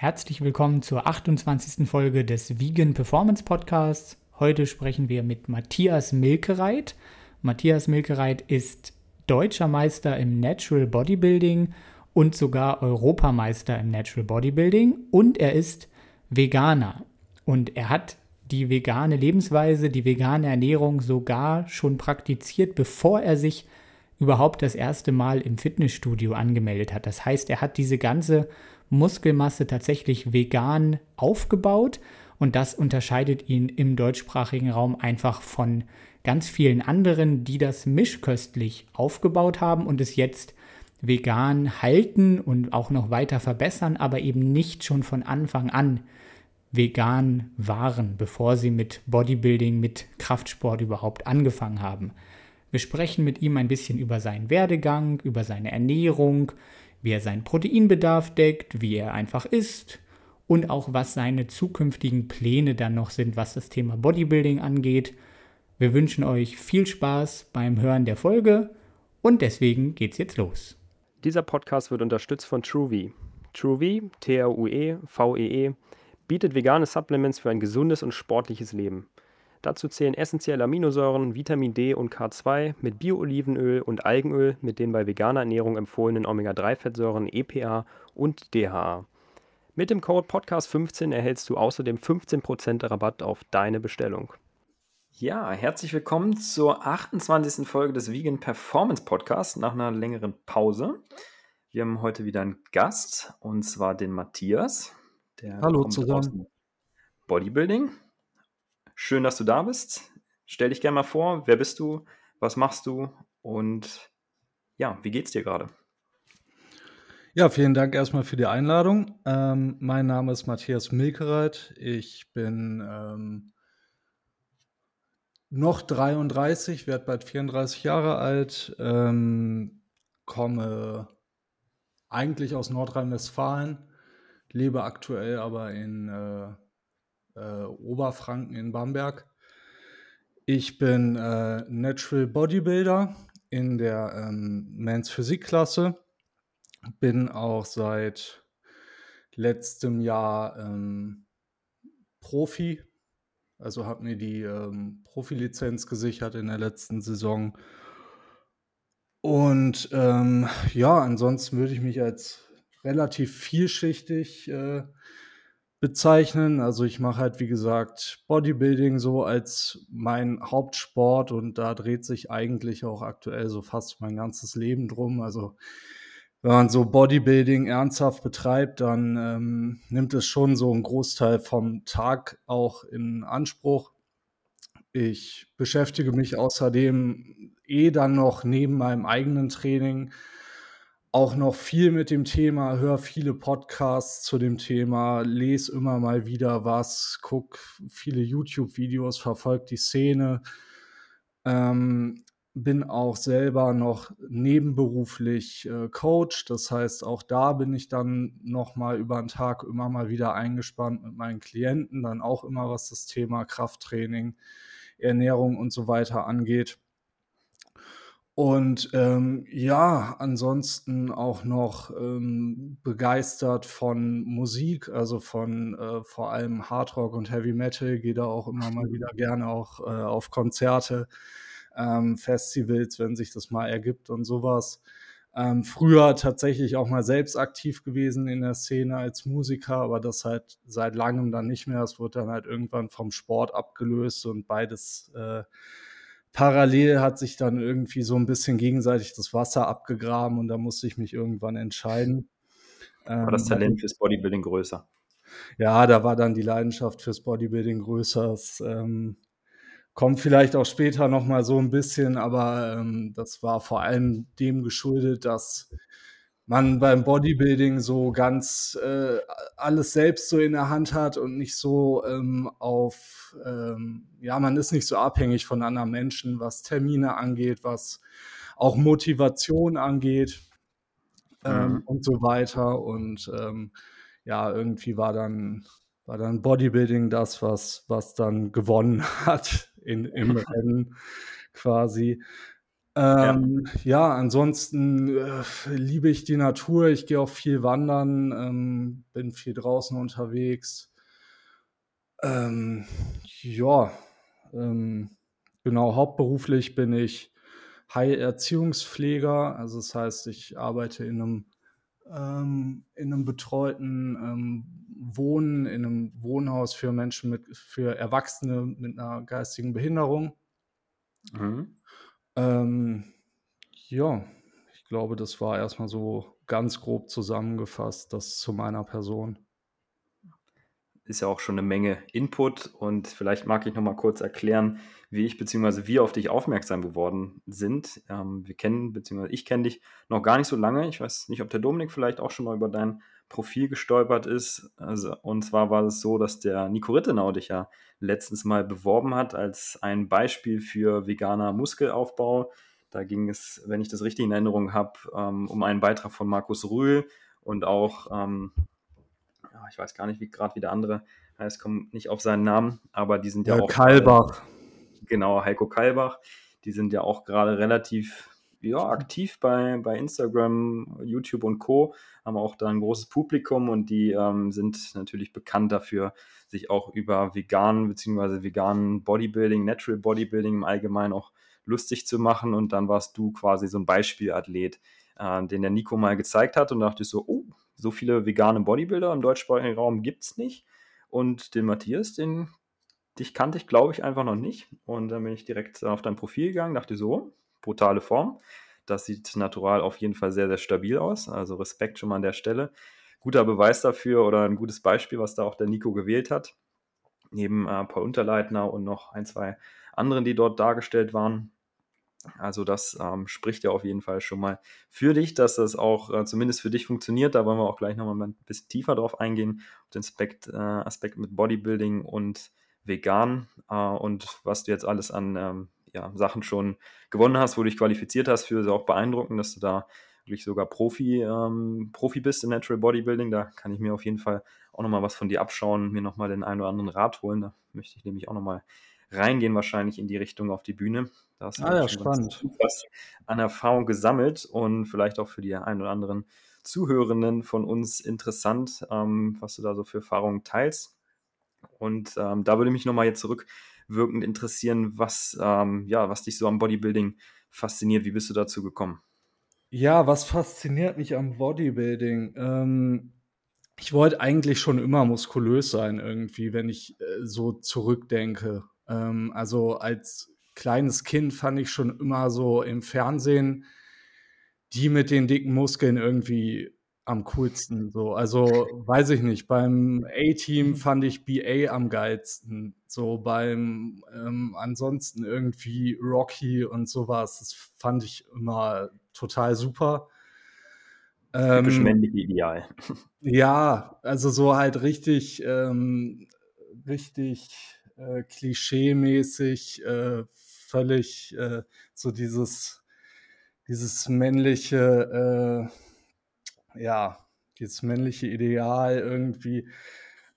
Herzlich willkommen zur 28. Folge des Vegan Performance Podcasts. Heute sprechen wir mit Matthias Milkereit. Matthias Milkereit ist deutscher Meister im Natural Bodybuilding und sogar Europameister im Natural Bodybuilding und er ist Veganer. Und er hat die vegane Lebensweise, die vegane Ernährung sogar schon praktiziert, bevor er sich überhaupt das erste Mal im Fitnessstudio angemeldet hat. Das heißt, er hat diese ganze Muskelmasse tatsächlich vegan aufgebaut und das unterscheidet ihn im deutschsprachigen Raum einfach von ganz vielen anderen, die das mischköstlich aufgebaut haben und es jetzt vegan halten und auch noch weiter verbessern, aber eben nicht schon von Anfang an vegan waren, bevor sie mit Bodybuilding, mit Kraftsport überhaupt angefangen haben. Wir sprechen mit ihm ein bisschen über seinen Werdegang, über seine Ernährung, wie er seinen Proteinbedarf deckt, wie er einfach isst und auch was seine zukünftigen Pläne dann noch sind, was das Thema Bodybuilding angeht. Wir wünschen euch viel Spaß beim Hören der Folge und deswegen geht's jetzt los. Dieser Podcast wird unterstützt von TrueV. TrueV, T-R-U-E, V-E-E, bietet vegane Supplements für ein gesundes und sportliches Leben. Dazu zählen essentielle Aminosäuren, Vitamin D und K2 mit Bio-Olivenöl und Algenöl mit den bei veganer Ernährung empfohlenen Omega-3-Fettsäuren EPA und DHA. Mit dem Code Podcast15 erhältst du außerdem 15% Rabatt auf deine Bestellung. Ja, herzlich willkommen zur 28. Folge des Vegan Performance Podcasts nach einer längeren Pause. Wir haben heute wieder einen Gast und zwar den Matthias. Hallo zusammen. Bodybuilding. Schön, dass du da bist. Stell dich gerne mal vor. Wer bist du? Was machst du? Und ja, wie geht's dir gerade? Ja, vielen Dank erstmal für die Einladung. Ähm, mein Name ist Matthias Milkereit. Ich bin ähm, noch 33, werde bald 34 Jahre alt, ähm, komme eigentlich aus Nordrhein-Westfalen, lebe aktuell aber in äh, äh, Oberfranken in Bamberg. Ich bin äh, Natural Bodybuilder in der ähm, Men's Physik-Klasse. Bin auch seit letztem Jahr ähm, Profi, also habe mir die ähm, Profilizenz gesichert in der letzten Saison. Und ähm, ja, ansonsten würde ich mich als relativ vielschichtig äh, bezeichnen. Also ich mache halt, wie gesagt, Bodybuilding so als mein Hauptsport und da dreht sich eigentlich auch aktuell so fast mein ganzes Leben drum. Also wenn man so Bodybuilding ernsthaft betreibt, dann ähm, nimmt es schon so einen Großteil vom Tag auch in Anspruch. Ich beschäftige mich außerdem eh dann noch neben meinem eigenen Training auch noch viel mit dem Thema, höre viele Podcasts zu dem Thema, lese immer mal wieder was, gucke viele YouTube-Videos, verfolge die Szene. Ähm, bin auch selber noch nebenberuflich äh, Coach. Das heißt, auch da bin ich dann noch mal über den Tag immer mal wieder eingespannt mit meinen Klienten, dann auch immer was das Thema Krafttraining, Ernährung und so weiter angeht. Und ähm, ja, ansonsten auch noch ähm, begeistert von Musik, also von äh, vor allem Hardrock und Heavy Metal, gehe da auch immer mal wieder gerne auch äh, auf Konzerte, ähm, Festivals, wenn sich das mal ergibt und sowas. Ähm, früher tatsächlich auch mal selbst aktiv gewesen in der Szene als Musiker, aber das halt seit langem dann nicht mehr. Es wurde dann halt irgendwann vom Sport abgelöst und beides äh, parallel hat sich dann irgendwie so ein bisschen gegenseitig das Wasser abgegraben und da musste ich mich irgendwann entscheiden. War das ähm, Talent fürs Bodybuilding größer? Ja, da war dann die Leidenschaft fürs Bodybuilding größer. Es ähm, kommt vielleicht auch später nochmal so ein bisschen, aber ähm, das war vor allem dem geschuldet, dass man beim Bodybuilding so ganz äh, alles selbst so in der Hand hat und nicht so ähm, auf, ähm, ja, man ist nicht so abhängig von anderen Menschen, was Termine angeht, was auch Motivation angeht ähm, mhm. und so weiter. Und ähm, ja, irgendwie war dann, war dann Bodybuilding das, was, was dann gewonnen hat in, im Rennen quasi. Ähm, ja. ansonsten äh, liebe ich die Natur. Ich gehe auch viel wandern, ähm, bin viel draußen unterwegs. Ähm, ja, ähm, genau, hauptberuflich bin ich Heilerziehungspfleger. Also das heißt, ich arbeite in einem, ähm, in einem betreuten ähm, Wohnen, in einem Wohnhaus für Menschen mit, für Erwachsene mit einer geistigen Behinderung. Mhm. Ähm, ja, ich glaube, das war erstmal so ganz grob zusammengefasst, das zu meiner Person. Ist ja auch schon eine Menge Input und vielleicht mag ich noch mal kurz erklären, wie ich bzw. wir auf dich aufmerksam geworden sind. Ähm, wir kennen bzw. ich kenne dich noch gar nicht so lange. Ich weiß nicht, ob der Dominik vielleicht auch schon mal über dein Profil gestolpert ist. Also, und zwar war es so, dass der Nico Rittenau dich ja letztens mal beworben hat als ein Beispiel für veganer Muskelaufbau. Da ging es, wenn ich das richtig in Erinnerung habe, ähm, um einen Beitrag von Markus Rühl und auch, ähm, ich weiß gar nicht, wie gerade wie der andere heißt, kommt nicht auf seinen Namen, aber die sind ja, ja auch. Kalbach. Genau, Heiko Kalbach. Die sind ja auch gerade relativ ja, aktiv bei, bei Instagram, YouTube und Co. Haben auch da ein großes Publikum und die ähm, sind natürlich bekannt dafür, sich auch über veganen bzw. veganen Bodybuilding, Natural Bodybuilding im Allgemeinen auch lustig zu machen. Und dann warst du quasi so ein Beispielathlet, äh, den der Nico mal gezeigt hat und dachte ich so, oh, so viele vegane Bodybuilder im deutschsprachigen Raum gibt es nicht. Und den Matthias, den dich kannte ich, glaube ich, einfach noch nicht. Und dann bin ich direkt auf dein Profil gegangen, dachte so, brutale Form. Das sieht natural auf jeden Fall sehr, sehr stabil aus. Also Respekt schon mal an der Stelle. Guter Beweis dafür oder ein gutes Beispiel, was da auch der Nico gewählt hat. Neben äh, Paul Unterleitner und noch ein, zwei anderen, die dort dargestellt waren. Also das ähm, spricht ja auf jeden Fall schon mal für dich, dass das auch äh, zumindest für dich funktioniert. Da wollen wir auch gleich nochmal ein bisschen tiefer drauf eingehen, auf den Aspekt, äh, Aspekt mit Bodybuilding und vegan äh, und was du jetzt alles an ähm, ja, Sachen schon gewonnen hast, wo du dich qualifiziert hast für, ist auch beeindruckend, dass du da wirklich sogar Profi, ähm, Profi bist in Natural Bodybuilding. Da kann ich mir auf jeden Fall auch nochmal was von dir abschauen, mir nochmal den einen oder anderen Rat holen. Da möchte ich nämlich auch nochmal reingehen, wahrscheinlich in die Richtung auf die Bühne. Da hast du ah, ja, spannend. was an Erfahrung gesammelt und vielleicht auch für die einen oder anderen Zuhörenden von uns interessant, ähm, was du da so für Erfahrungen teilst. Und ähm, da würde mich nochmal jetzt zurückwirkend interessieren, was, ähm, ja, was dich so am Bodybuilding fasziniert. Wie bist du dazu gekommen? Ja, was fasziniert mich am Bodybuilding? Ähm, ich wollte eigentlich schon immer muskulös sein, irgendwie, wenn ich äh, so zurückdenke. Ähm, also als kleines Kind fand ich schon immer so im Fernsehen die mit den dicken Muskeln irgendwie am coolsten. So. Also weiß ich nicht. Beim A-Team mhm. fand ich BA am geilsten. So beim ähm, ansonsten irgendwie Rocky und sowas. Das fand ich immer total super. Typisch ähm, männliche Ideal. Ja, also so halt richtig, ähm, richtig äh, klischee-mäßig, äh, völlig äh, so dieses, dieses männliche äh, ja, dieses männliche Ideal irgendwie,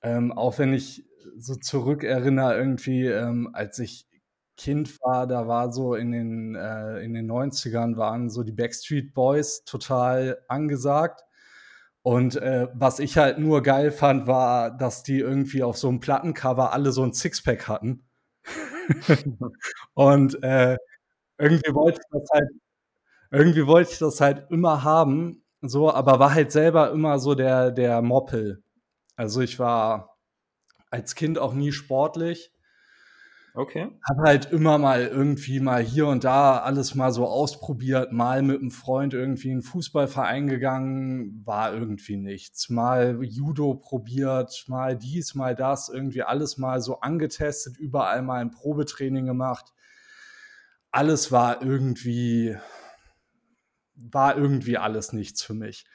ähm, auch wenn ich so zurückerinnere, irgendwie, ähm, als ich Kind war, da war so in den, äh, in den 90ern waren so die Backstreet Boys total angesagt. Und äh, was ich halt nur geil fand, war, dass die irgendwie auf so einem Plattencover alle so ein Sixpack hatten. und äh, irgendwie wollte ich das halt, irgendwie wollte ich das halt immer haben. So, aber war halt selber immer so der, der Moppel. Also ich war als Kind auch nie sportlich. Okay. Hab halt immer mal irgendwie mal hier und da alles mal so ausprobiert, mal mit einem Freund irgendwie in einen Fußballverein gegangen, war irgendwie nichts. Mal Judo probiert, mal dies, mal das, irgendwie alles mal so angetestet, überall mal ein Probetraining gemacht. Alles war irgendwie war irgendwie alles nichts für mich.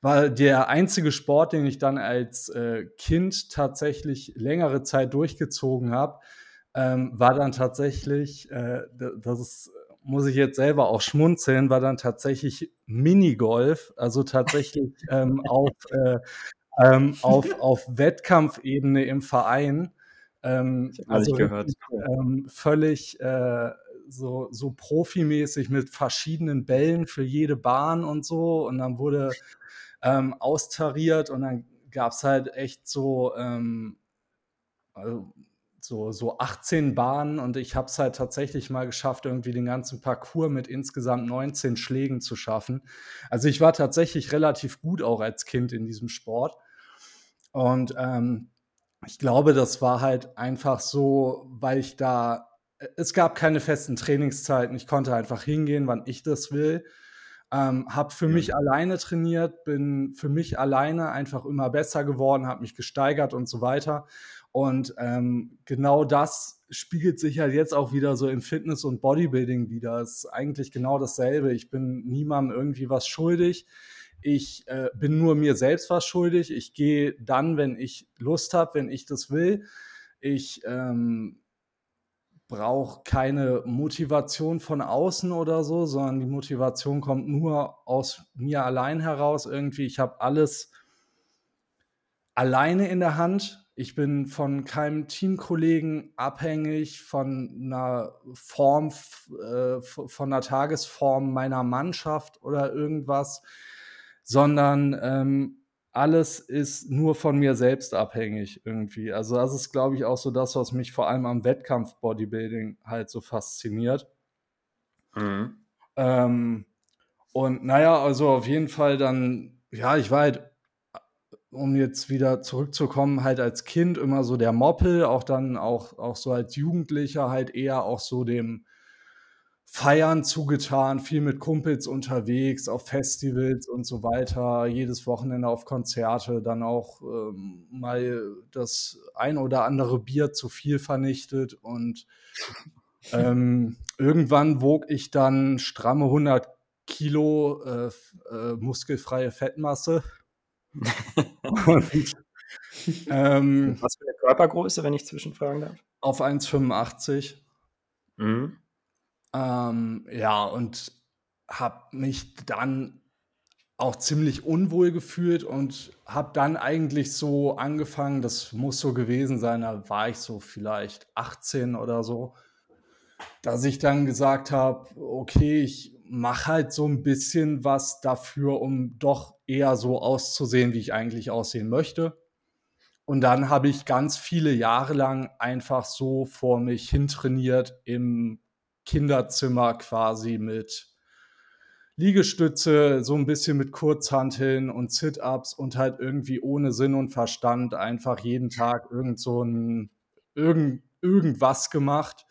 War der einzige Sport, den ich dann als äh, Kind tatsächlich längere Zeit durchgezogen habe, ähm, war dann tatsächlich, äh, das ist, muss ich jetzt selber auch schmunzeln, war dann tatsächlich Minigolf, also tatsächlich ähm, auf, äh, ähm, auf, auf Wettkampfebene im Verein. Ähm, also gehört. Ähm, völlig äh, so, so profimäßig mit verschiedenen Bällen für jede Bahn und so. Und dann wurde ähm, austariert und dann gab es halt echt so, ähm, also so, so 18 Bahnen und ich habe es halt tatsächlich mal geschafft, irgendwie den ganzen Parcours mit insgesamt 19 Schlägen zu schaffen. Also ich war tatsächlich relativ gut auch als Kind in diesem Sport. Und ähm, ich glaube, das war halt einfach so, weil ich da, es gab keine festen Trainingszeiten. Ich konnte einfach hingehen, wann ich das will. Ähm, habe für mich alleine trainiert, bin für mich alleine einfach immer besser geworden, habe mich gesteigert und so weiter. Und ähm, genau das spiegelt sich halt jetzt auch wieder so im Fitness und Bodybuilding wieder. Es ist eigentlich genau dasselbe. Ich bin niemandem irgendwie was schuldig. Ich äh, bin nur mir selbst was schuldig. Ich gehe dann, wenn ich Lust habe, wenn ich das will. Ich ähm, brauche keine Motivation von außen oder so, sondern die Motivation kommt nur aus mir allein heraus. Irgendwie, ich habe alles alleine in der Hand. Ich bin von keinem Teamkollegen abhängig, von einer Form, äh, von einer Tagesform meiner Mannschaft oder irgendwas, sondern ähm, alles ist nur von mir selbst abhängig irgendwie. Also das ist, glaube ich, auch so das, was mich vor allem am Wettkampf-Bodybuilding halt so fasziniert. Mhm. Ähm, und naja, also auf jeden Fall dann, ja, ich war halt, um jetzt wieder zurückzukommen, halt als Kind immer so der Moppel, auch dann auch, auch so als Jugendlicher halt eher auch so dem Feiern zugetan, viel mit Kumpels unterwegs, auf Festivals und so weiter, jedes Wochenende auf Konzerte, dann auch ähm, mal das ein oder andere Bier zu viel vernichtet und ähm, irgendwann wog ich dann stramme 100 Kilo äh, äh, muskelfreie Fettmasse. und, ähm, Was für eine Körpergröße, wenn ich zwischenfragen darf? Auf 1,85. Mhm. Ähm, ja, und habe mich dann auch ziemlich unwohl gefühlt und habe dann eigentlich so angefangen, das muss so gewesen sein, da war ich so vielleicht 18 oder so, dass ich dann gesagt habe, okay, ich mache halt so ein bisschen was dafür, um doch eher so auszusehen, wie ich eigentlich aussehen möchte. Und dann habe ich ganz viele Jahre lang einfach so vor mich hintrainiert im Kinderzimmer quasi mit Liegestütze, so ein bisschen mit Kurzhanteln und Sit-ups und halt irgendwie ohne Sinn und Verstand einfach jeden Tag irgend so ein irgend, irgendwas gemacht.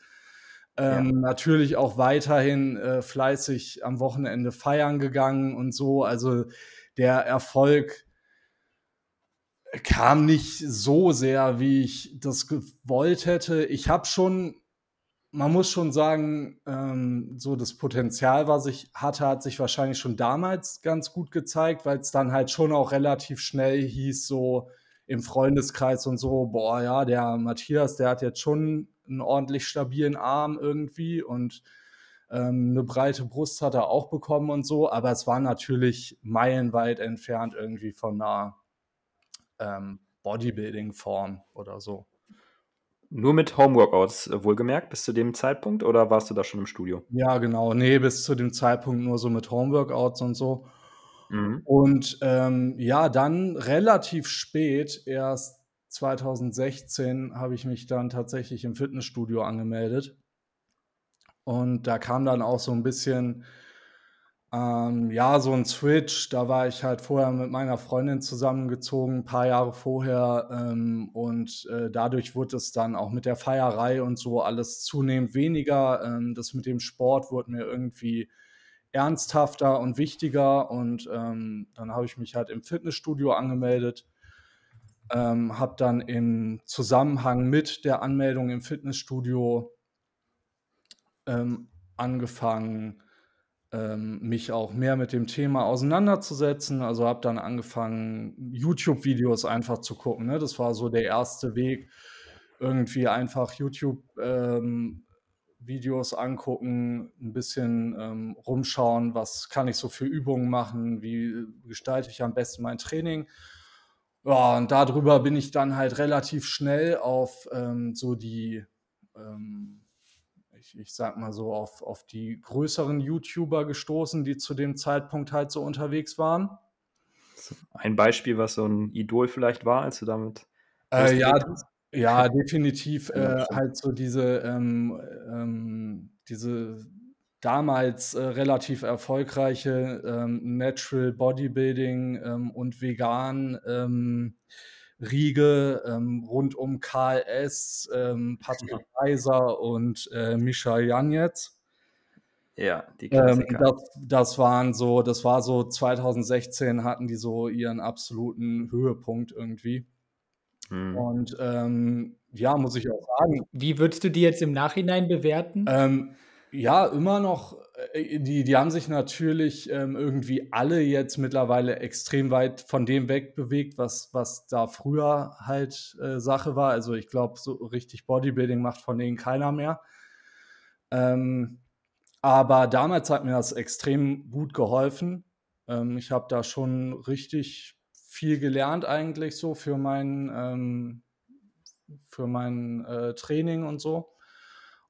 Ähm, ja. Natürlich auch weiterhin äh, fleißig am Wochenende feiern gegangen und so. Also der Erfolg kam nicht so sehr, wie ich das gewollt hätte. Ich habe schon man muss schon sagen, ähm, so das Potenzial, was ich hatte, hat sich wahrscheinlich schon damals ganz gut gezeigt, weil es dann halt schon auch relativ schnell hieß, so im Freundeskreis und so, boah, ja, der Matthias, der hat jetzt schon einen ordentlich stabilen Arm irgendwie und ähm, eine breite Brust hat er auch bekommen und so, aber es war natürlich meilenweit entfernt irgendwie von einer ähm, Bodybuilding-Form oder so. Nur mit Homeworkouts äh, wohlgemerkt bis zu dem Zeitpunkt oder warst du da schon im Studio? Ja, genau. Nee, bis zu dem Zeitpunkt nur so mit Homeworkouts und so. Mhm. Und ähm, ja, dann relativ spät, erst 2016, habe ich mich dann tatsächlich im Fitnessstudio angemeldet. Und da kam dann auch so ein bisschen ähm, ja, so ein Switch. Da war ich halt vorher mit meiner Freundin zusammengezogen, ein paar Jahre vorher. Ähm, und äh, dadurch wurde es dann auch mit der Feierei und so alles zunehmend weniger. Ähm, das mit dem Sport wurde mir irgendwie ernsthafter und wichtiger. Und ähm, dann habe ich mich halt im Fitnessstudio angemeldet. Ähm, habe dann im Zusammenhang mit der Anmeldung im Fitnessstudio ähm, angefangen, ähm, mich auch mehr mit dem Thema auseinanderzusetzen. Also habe dann angefangen, YouTube-Videos einfach zu gucken. Ne? Das war so der erste Weg, irgendwie einfach YouTube-Videos ähm, angucken, ein bisschen ähm, rumschauen, was kann ich so für Übungen machen, wie gestalte ich am besten mein Training. Ja, und darüber bin ich dann halt relativ schnell auf ähm, so die ähm, ich, ich sag mal so, auf, auf die größeren YouTuber gestoßen, die zu dem Zeitpunkt halt so unterwegs waren. Ein Beispiel, was so ein Idol vielleicht war, als du damit. Äh, ja, ja, definitiv äh, halt so diese, ähm, ähm, diese damals äh, relativ erfolgreiche ähm, Natural Bodybuilding ähm, und Vegan ähm, Riege ähm, rund um KLS, ähm, Patrick Kaiser und äh, Mischa Janetz. Ja, die ähm, das, das waren so, das war so 2016 hatten die so ihren absoluten Höhepunkt irgendwie. Hm. Und ähm, ja, muss ich auch sagen. Wie würdest du die jetzt im Nachhinein bewerten? Ähm, ja, immer noch. Äh, die, die haben sich natürlich ähm, irgendwie alle jetzt mittlerweile extrem weit von dem wegbewegt, was, was da früher halt äh, Sache war. Also ich glaube, so richtig Bodybuilding macht von denen keiner mehr. Ähm, aber damals hat mir das extrem gut geholfen. Ähm, ich habe da schon richtig viel gelernt eigentlich so für mein, ähm, für mein äh, Training und so.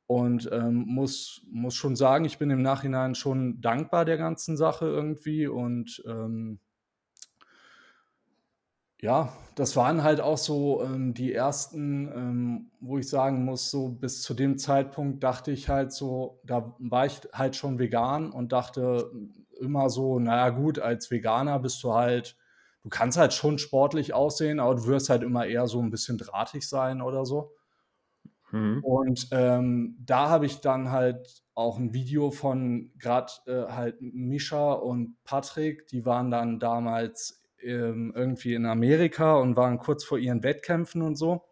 Und ähm, muss, muss schon sagen, ich bin im Nachhinein schon dankbar der ganzen Sache irgendwie. Und ähm, ja, das waren halt auch so ähm, die ersten, ähm, wo ich sagen muss, so bis zu dem Zeitpunkt dachte ich halt so, da war ich halt schon vegan und dachte immer so, naja gut, als Veganer bist du halt, du kannst halt schon sportlich aussehen, aber du wirst halt immer eher so ein bisschen drahtig sein oder so. Mhm. Und ähm, da habe ich dann halt auch ein Video von gerade äh, halt Mischa und Patrick, die waren dann damals ähm, irgendwie in Amerika und waren kurz vor ihren Wettkämpfen und so.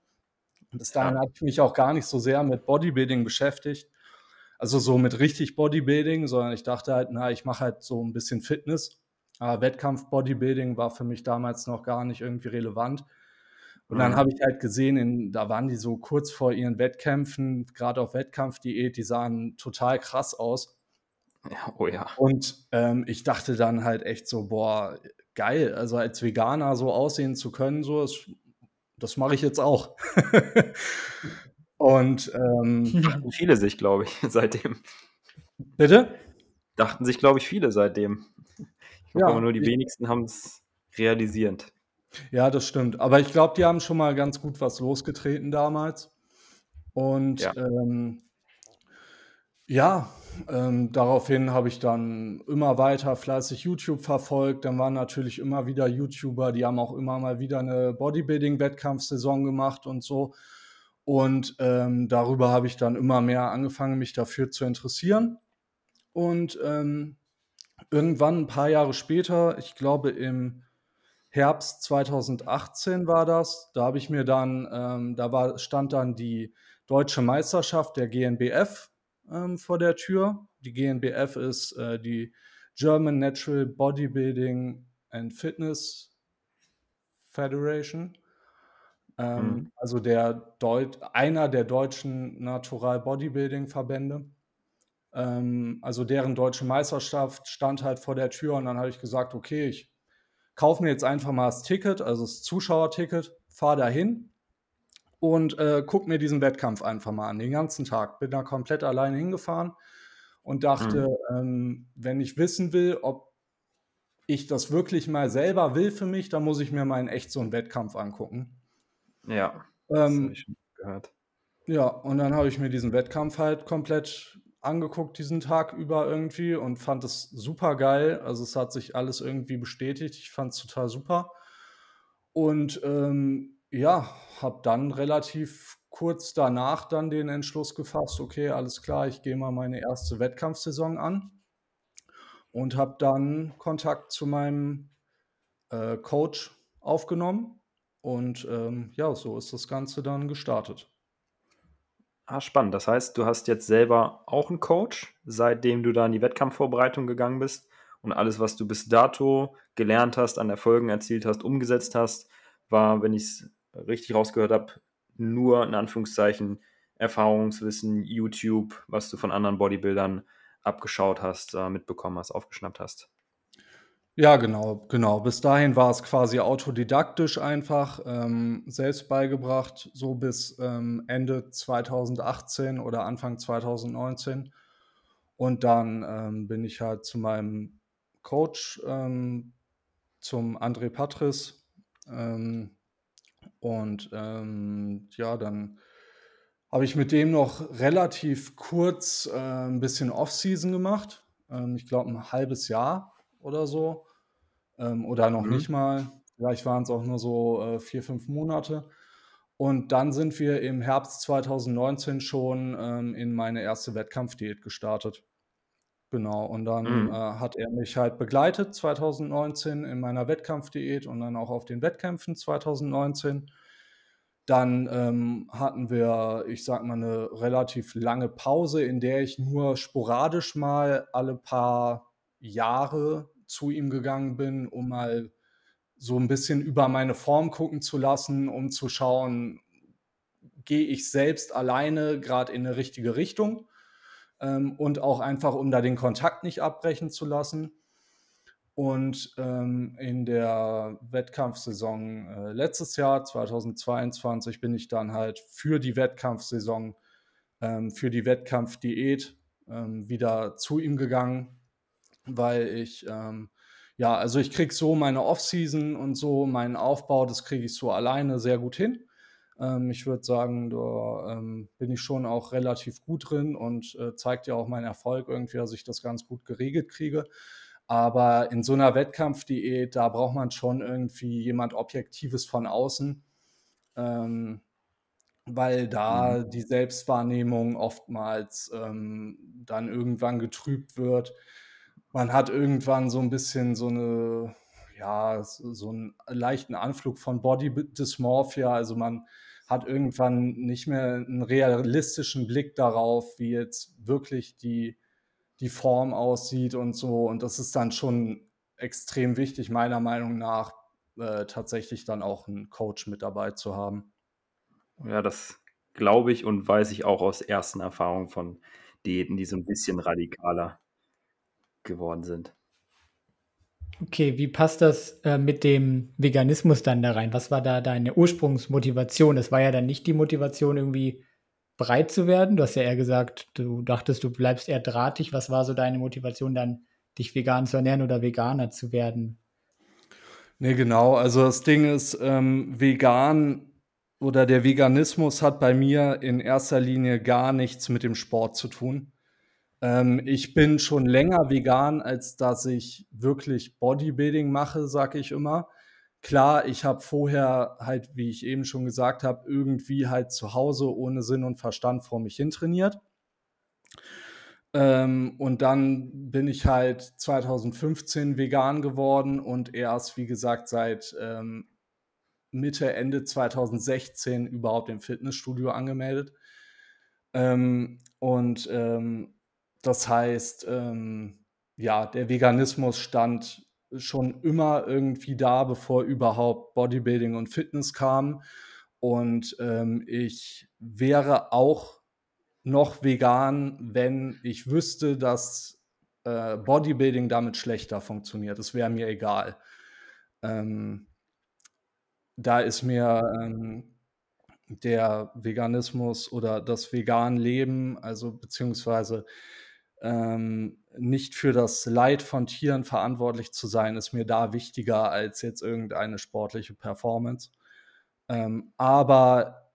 Und bis dahin ja. habe ich mich auch gar nicht so sehr mit Bodybuilding beschäftigt. Also so mit richtig Bodybuilding, sondern ich dachte halt, na, ich mache halt so ein bisschen Fitness. Aber Wettkampf-Bodybuilding war für mich damals noch gar nicht irgendwie relevant. Und dann mhm. habe ich halt gesehen, in, da waren die so kurz vor ihren Wettkämpfen, gerade auf Wettkampfdiät, die sahen total krass aus. Ja, oh ja. Und ähm, ich dachte dann halt echt so, boah, geil, also als Veganer so aussehen zu können, so, das, das mache ich jetzt auch. Und ähm, dachten viele sich, glaube ich, seitdem. Bitte? Dachten sich, glaube ich, viele seitdem. Ich glaube, ja, nur die wenigsten haben es realisierend. Ja, das stimmt. Aber ich glaube, die haben schon mal ganz gut was losgetreten damals. Und ja, ähm, ja ähm, daraufhin habe ich dann immer weiter fleißig YouTube verfolgt. Dann waren natürlich immer wieder YouTuber, die haben auch immer mal wieder eine Bodybuilding-Wettkampfsaison gemacht und so. Und ähm, darüber habe ich dann immer mehr angefangen, mich dafür zu interessieren. Und ähm, irgendwann ein paar Jahre später, ich glaube im Herbst 2018 war das. Da habe ich mir dann, ähm, da war, stand dann die deutsche Meisterschaft der GNBF ähm, vor der Tür. Die GNBF ist äh, die German Natural Bodybuilding and Fitness Federation. Ähm, mhm. Also der Deut einer der deutschen Natural Bodybuilding Verbände. Ähm, also deren deutsche Meisterschaft stand halt vor der Tür und dann habe ich gesagt, okay, ich kaufe mir jetzt einfach mal das Ticket, also das Zuschauerticket, fahre dahin und äh, guck mir diesen Wettkampf einfach mal an, den ganzen Tag. Bin da komplett alleine hingefahren und dachte, mhm. ähm, wenn ich wissen will, ob ich das wirklich mal selber will für mich, dann muss ich mir mal in echt so einen Wettkampf angucken. Ja, das ähm, habe ich schon gehört. Ja, und dann habe ich mir diesen Wettkampf halt komplett angeguckt diesen Tag über irgendwie und fand es super geil. Also es hat sich alles irgendwie bestätigt. Ich fand es total super. Und ähm, ja, habe dann relativ kurz danach dann den Entschluss gefasst, okay, alles klar, ich gehe mal meine erste Wettkampfsaison an und habe dann Kontakt zu meinem äh, Coach aufgenommen. Und ähm, ja, so ist das Ganze dann gestartet. Ah, spannend. Das heißt, du hast jetzt selber auch einen Coach, seitdem du da in die Wettkampfvorbereitung gegangen bist und alles, was du bis dato gelernt hast, an Erfolgen erzielt hast, umgesetzt hast, war, wenn ich es richtig rausgehört habe, nur in Anführungszeichen Erfahrungswissen, YouTube, was du von anderen Bodybuildern abgeschaut hast, äh, mitbekommen hast, aufgeschnappt hast. Ja, genau, genau. Bis dahin war es quasi autodidaktisch einfach, ähm, selbst beigebracht, so bis, ähm, Ende 2018 oder Anfang 2019. Und dann, ähm, bin ich halt zu meinem Coach, ähm, zum André Patris, ähm, und, ähm, ja, dann habe ich mit dem noch relativ kurz, äh, 'n bisschen Off-Season gemacht. Ich glaube 'n halbes Jahr oder so, ähm, oder noch nicht Mhm. mal. Vielleicht waren's auch nur so, äh, 4, 5 Monate. Und dann sind wir im Herbst 2019 schon, ähm, in meine erste Wettkampfdiät gestartet. Genau, und dann, äh, Mhm. hat er mich halt begleitet 2019 in meiner Wettkampfdiät und dann auch auf den Wettkämpfen 2019. Dann, ähm, hatten wir, ich sage mal, 'ne relativ lange Pause, in der ich nur sporadisch mal alle paar Jahre zu ihm gegangen bin, um mal so 'n bisschen über meine Form gucken zu lassen, um zu schauen, gehe ich selbst alleine grad in 'ne richtige Richtung? Ähm, und auch einfach, um da den Kontakt nicht abbrechen zu lassen. Und, ähm, in der Wettkampfsaison, äh, letztes Jahr, 2022, bin ich dann halt für die Wettkampfsaison, ähm, für die Wettkampfdiät, ähm, wieder zu ihm gegangen, weil ich, ähm ja, also, ich kriege so meine Off-Season und so meinen Aufbau, das kriege ich so alleine sehr gut hin. Ähm, ich würde sagen, da, ähm, bin ich schon auch relativ gut drin und, äh, zeigt ja auch mein Erfolg irgendwie, dass ich das ganz gut geregelt kriege. Aber in so 'ner Wettkampfdiät, da braucht man schon irgendwie jemand Objektives von außen, ähm, weil Mhm. da die Selbstwahrnehmung oftmals, ähm, dann irgendwann getrübt wird. Man hat irgendwann so 'n bisschen so 'ne ja, so 'n leichten Anflug von Body Dysmorphia. Also, man hat irgendwann nicht mehr 'n realistischen Blick darauf, wie jetzt wirklich die die Form aussieht und so. Und das ist dann schon extrem wichtig, meiner Meinung nach, äh, tatsächlich dann auch 'n Coach mit dabei zu haben. Ja, das glaube ich und weiß ich auch aus ersten Erfahrungen von Diäten, die so 'n bisschen radikaler geworden sind. Okay, wie passt das, äh, mit dem Veganismus dann da rein? Was war da deine Ursprungsmotivation? Das war ja dann nicht die Motivation, irgendwie breit zu werden. Du hast ja eher gesagt, du dachtest, du bleibst eher drahtig. Was war so deine Motivation dann, dich vegan zu ernähren oder Veganer zu werden? Ne, genau. Also, das Ding ist, ähm, vegan oder der Veganismus hat bei mir in erster Linie gar nichts mit dem Sport zu tun. Ähm, ich bin schon länger vegan, als dass ich wirklich Bodybuilding mache, sage ich immer. Klar, ich habe vorher halt, wie ich eben schon gesagt habe, irgendwie halt zu Hause ohne Sinn und Verstand vor mich hin trainiert. Ähm, und dann bin ich halt 2015 vegan geworden und erst, wie gesagt, seit, ähm, Mitte, Ende 2016 überhaupt im Fitnessstudio angemeldet. Ähm, und, ähm, das heißt, ähm, ja, der Veganismus stand schon immer irgendwie da, bevor überhaupt Bodybuilding und Fitness kam. Und, ähm, ich wäre auch noch vegan, wenn ich wüsste, dass, äh, Bodybuilding damit schlechter funktioniert. Das wäre mir egal. Ähm da ist mir, ähm, der Veganismus oder das Vegan-Leben, also beziehungsweise, ähm, nicht für das Leid von Tieren verantwortlich zu sein, ist mir da wichtiger als jetzt irgendeine sportliche Performance. Ähm, aber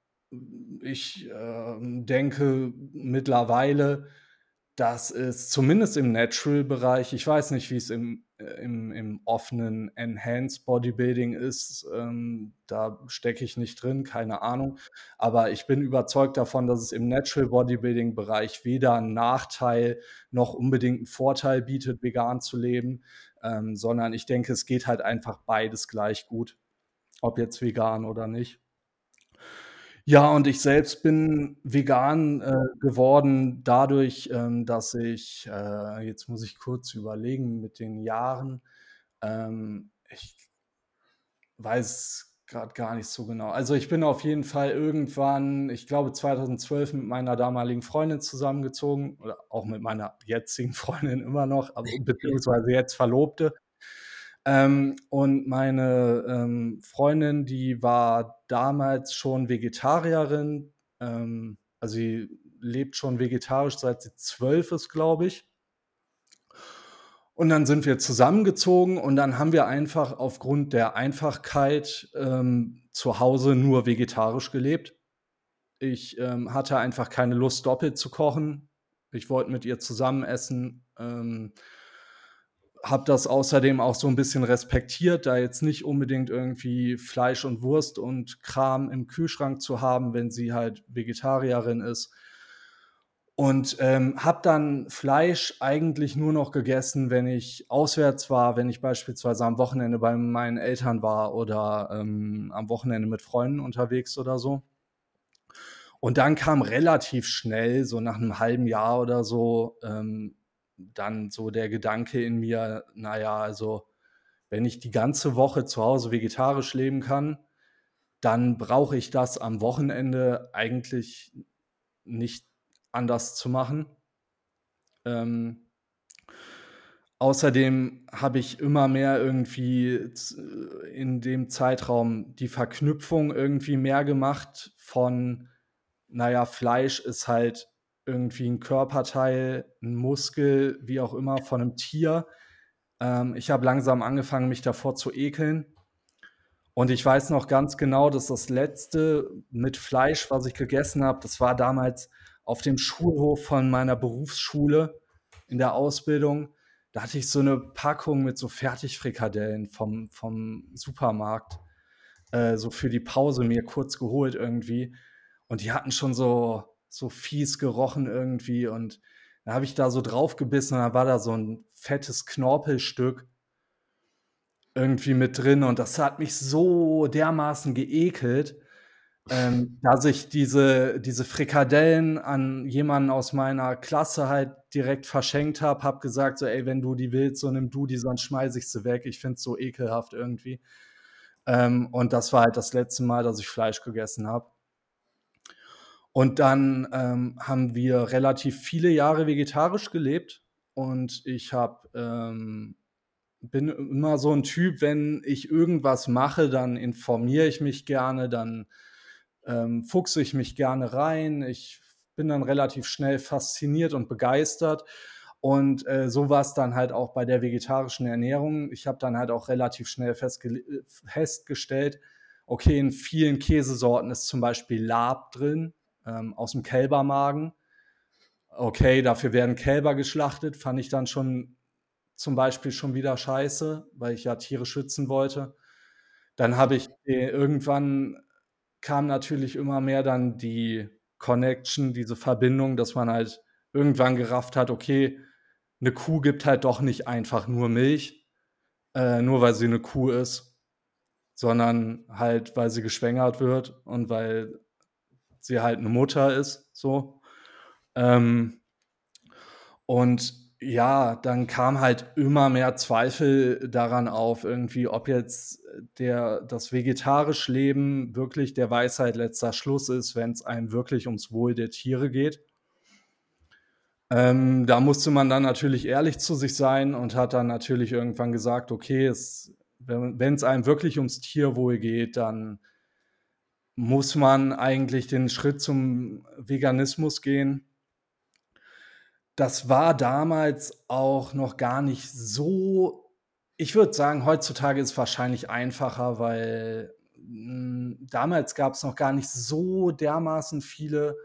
ich, ähm, denke mittlerweile, dass es zumindest im Natural-Bereich ich weiß nicht, wie's im äh, im im offenen Enhanced Bodybuilding ist, ähm, da stecke ich nicht drin, keine Ahnung. Aber ich bin überzeugt davon, dass es im Natural-Bodybuilding-Bereich weder 'n Nachteil noch unbedingt 'n Vorteil bietet, vegan zu leben, ähm, sondern ich denke, es geht halt einfach beides gleich gut, ob jetzt vegan oder nicht. Ja, und ich selbst bin vegan, äh, geworden dadurch, ähm, dass ich äh, jetzt muss ich kurz überlegen mit den Jahren. Ähm, ich weiß grad gar nicht so genau. Also, ich bin auf jeden Fall irgendwann, ich glaube 2012 mit meiner damaligen Freundin zusammengezogen oder auch mit meiner jetzigen Freundin immer noch, aber beziehungsweise jetzt Verlobte. Ähm, und meine ähm, Freundin, die war damals schon Vegetarierin. Ähm, also sie lebt schon vegetarisch seit sie zwölf ist, glaube ich. Und dann sind wir zusammengezogen und dann haben wir einfach aufgrund der Einfachkeit ähm, zu Hause nur vegetarisch gelebt. Ich ähm, hatte einfach keine Lust, doppelt zu kochen. Ich wollte mit ihr zusammen essen. Habe das außerdem auch so ein bisschen respektiert, da jetzt nicht unbedingt irgendwie Fleisch und Wurst und Kram im Kühlschrank zu haben, wenn sie halt Vegetarierin ist. Und ähm, habe dann Fleisch eigentlich nur noch gegessen, wenn ich auswärts war, wenn ich beispielsweise am Wochenende bei meinen Eltern war oder ähm, am Wochenende mit Freunden unterwegs oder so. Und dann kam relativ schnell, so nach einem halben Jahr oder so, ähm, dann so der Gedanke in mir, naja, also wenn ich die ganze Woche zu Hause vegetarisch leben kann, dann brauche ich das am Wochenende eigentlich nicht anders zu machen. Ähm, außerdem habe ich immer mehr irgendwie in dem Zeitraum die Verknüpfung irgendwie mehr gemacht von, naja, Fleisch ist halt irgendwie ein Körperteil, ein Muskel, wie auch immer, von einem Tier. Ähm, ich habe langsam angefangen, mich davor zu ekeln. Und ich weiß noch ganz genau, dass das letzte mit Fleisch, was ich gegessen habe, das war damals auf dem Schulhof von meiner Berufsschule in der Ausbildung. Da hatte ich so eine Packung mit so Fertigfrikadellen vom, vom Supermarkt, äh, so für die Pause mir kurz geholt irgendwie. Und die hatten schon so so fies gerochen irgendwie. Und da habe ich da so drauf gebissen und da war da so ein fettes Knorpelstück irgendwie mit drin. Und das hat mich so dermaßen geekelt, ähm, dass ich diese, diese Frikadellen an jemanden aus meiner Klasse halt direkt verschenkt habe. Habe gesagt, so, ey, wenn du die willst, so nimm du die, sonst schmeiß ich sie weg. Ich finde es so ekelhaft irgendwie. Ähm, und das war halt das letzte Mal, dass ich Fleisch gegessen habe. Und dann ähm, haben wir relativ viele Jahre vegetarisch gelebt und ich habe ähm, bin immer so ein Typ, wenn ich irgendwas mache, dann informiere ich mich gerne, dann ähm, fuchse ich mich gerne rein. Ich bin dann relativ schnell fasziniert und begeistert. Und äh, so war es dann halt auch bei der vegetarischen Ernährung. Ich habe dann halt auch relativ schnell festgestellt, okay, in vielen Käsesorten ist zum Beispiel Lab drin ähm, aus dem Kälbermagen. Okay, dafür werden Kälber geschlachtet, fand ich dann schon zum Beispiel schon wieder scheiße, weil ich ja Tiere schützen wollte. Dann habe ich äh, irgendwann kam natürlich immer mehr dann die Connection, diese Verbindung, dass man halt irgendwann gerafft hat, okay, eine Kuh gibt halt doch nicht einfach nur Milch, äh, nur weil sie eine Kuh ist, sondern halt, weil sie geschwängert wird und weil sie halt eine Mutter ist, so. Ähm, und ja, dann kam halt immer mehr Zweifel daran auf, irgendwie, ob jetzt der, das vegetarische Leben wirklich der Weisheit letzter Schluss ist, wenn es einem wirklich ums Wohl der Tiere geht. Ähm, da musste man dann natürlich ehrlich zu sich sein und hat dann natürlich irgendwann gesagt, okay, es, wenn es einem wirklich ums Tierwohl geht, dann muss man eigentlich den Schritt zum Veganismus gehen. Das war damals auch noch gar nicht so. Ich würde sagen, heutzutage ist es wahrscheinlich einfacher, weil mh, hm, damals gab es noch gar nicht so dermaßen viele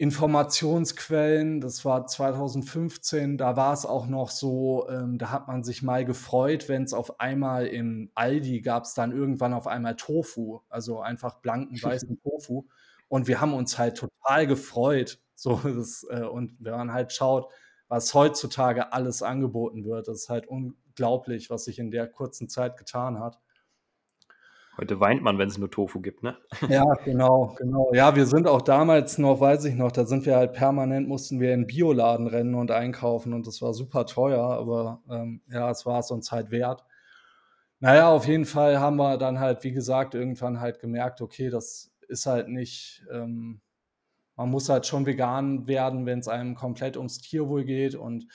Informationsquellen. Das war 2015, da war es auch noch so, ähm, da hat man sich mal gefreut, wenn es auf einmal im Aldi gab es dann irgendwann auf einmal Tofu, also einfach blanken weißen Tofu. Und wir haben uns halt total gefreut. So, das, äh, und wenn man halt schaut, was heutzutage alles angeboten wird, das ist halt unglaublich, was sich in der kurzen Zeit getan hat. Heute weint man, wenn es nur Tofu gibt, ne? Ja, genau, genau. Ja, wir sind auch damals noch, weiß ich noch, da sind wir halt permanent, mussten wir in Bioladen rennen und einkaufen und das war super teuer, aber ähm, ja, es war es uns halt wert. Naja, auf jeden Fall haben wir dann halt, wie gesagt, irgendwann halt gemerkt, okay, das ist halt nicht, ähm, man muss halt schon vegan werden, wenn es einem komplett ums Tierwohl geht und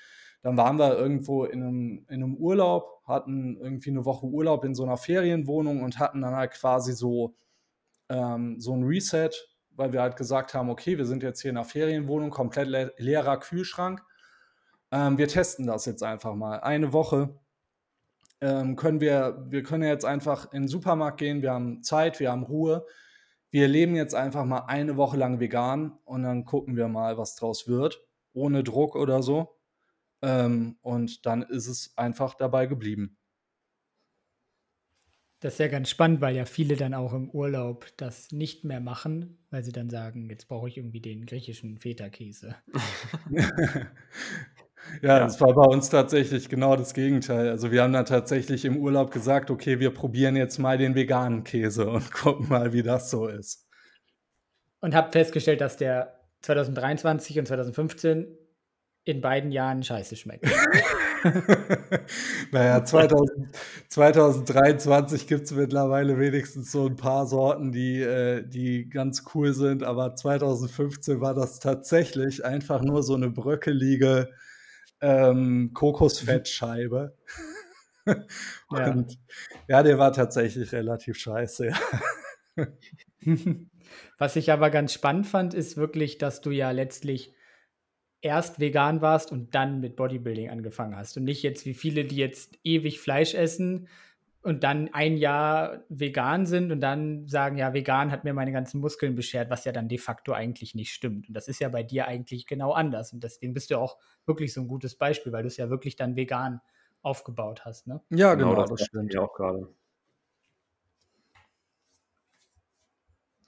dann waren wir irgendwo in einem, in einem Urlaub hatten irgendwie eine Woche Urlaub in so einer Ferienwohnung und hatten dann halt quasi so, ähm, so ein Reset, weil wir halt gesagt haben, okay, wir sind jetzt hier in einer Ferienwohnung, komplett le leerer Kühlschrank. Ähm, wir testen das jetzt einfach mal. Eine Woche ähm, können wir, wir können jetzt einfach in den Supermarkt gehen, wir haben Zeit, wir haben Ruhe. Wir leben jetzt einfach mal eine Woche lang vegan und dann gucken wir mal, was draus wird, ohne Druck oder so. Ähm, und dann ist es einfach dabei geblieben. Das ist ja ganz spannend, weil ja viele dann auch im Urlaub das nicht mehr machen, weil sie dann sagen, jetzt brauche ich irgendwie den griechischen Feta-Käse. Ja, das war bei uns tatsächlich genau das Gegenteil. Also wir haben dann tatsächlich im Urlaub gesagt, okay, wir probieren jetzt mal den veganen Käse und gucken mal, wie das so ist. Und habt festgestellt, dass der 2023 und 2015 in beiden Jahren scheiße schmeckt. naja, 2000, 2023 gibt es mittlerweile wenigstens so ein paar Sorten, die, äh, die ganz cool sind, aber 2015 war das tatsächlich einfach nur so eine bröckelige ähm, Kokosfettscheibe. Und ja. ja, der war tatsächlich relativ scheiße. Ja. Was ich aber ganz spannend fand, ist wirklich, dass du ja letztlich erst vegan warst und dann mit Bodybuilding angefangen hast. Und nicht jetzt wie viele, die jetzt ewig Fleisch essen und dann ein Jahr vegan sind und dann sagen, ja, vegan hat mir meine ganzen Muskeln beschert, was ja dann de facto eigentlich nicht stimmt. Und das ist ja bei dir eigentlich genau anders. Und deswegen bist du auch wirklich so ein gutes Beispiel, weil du es ja wirklich dann vegan aufgebaut hast. Ne? Ja, genau, genau das, das stimmt. Ja, auch gerade.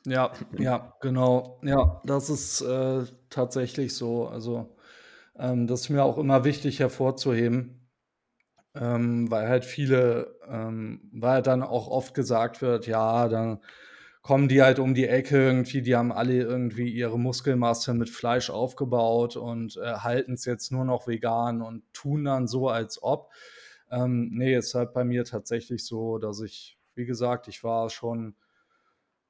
Ja, ja, genau. Ja, das ist äh, tatsächlich so. Also, ähm, das ist mir auch immer wichtig hervorzuheben ähm, weil halt viele, ähm, weil dann auch oft gesagt wird, ja, dann kommen die halt um die Ecke irgendwie, die haben alle irgendwie ihre Muskelmasse mit Fleisch aufgebaut und äh, halten es jetzt nur noch vegan und tun dann so, als ob. Ähm, nee, ist halt bei mir tatsächlich so, dass ich, wie gesagt, ich war schon,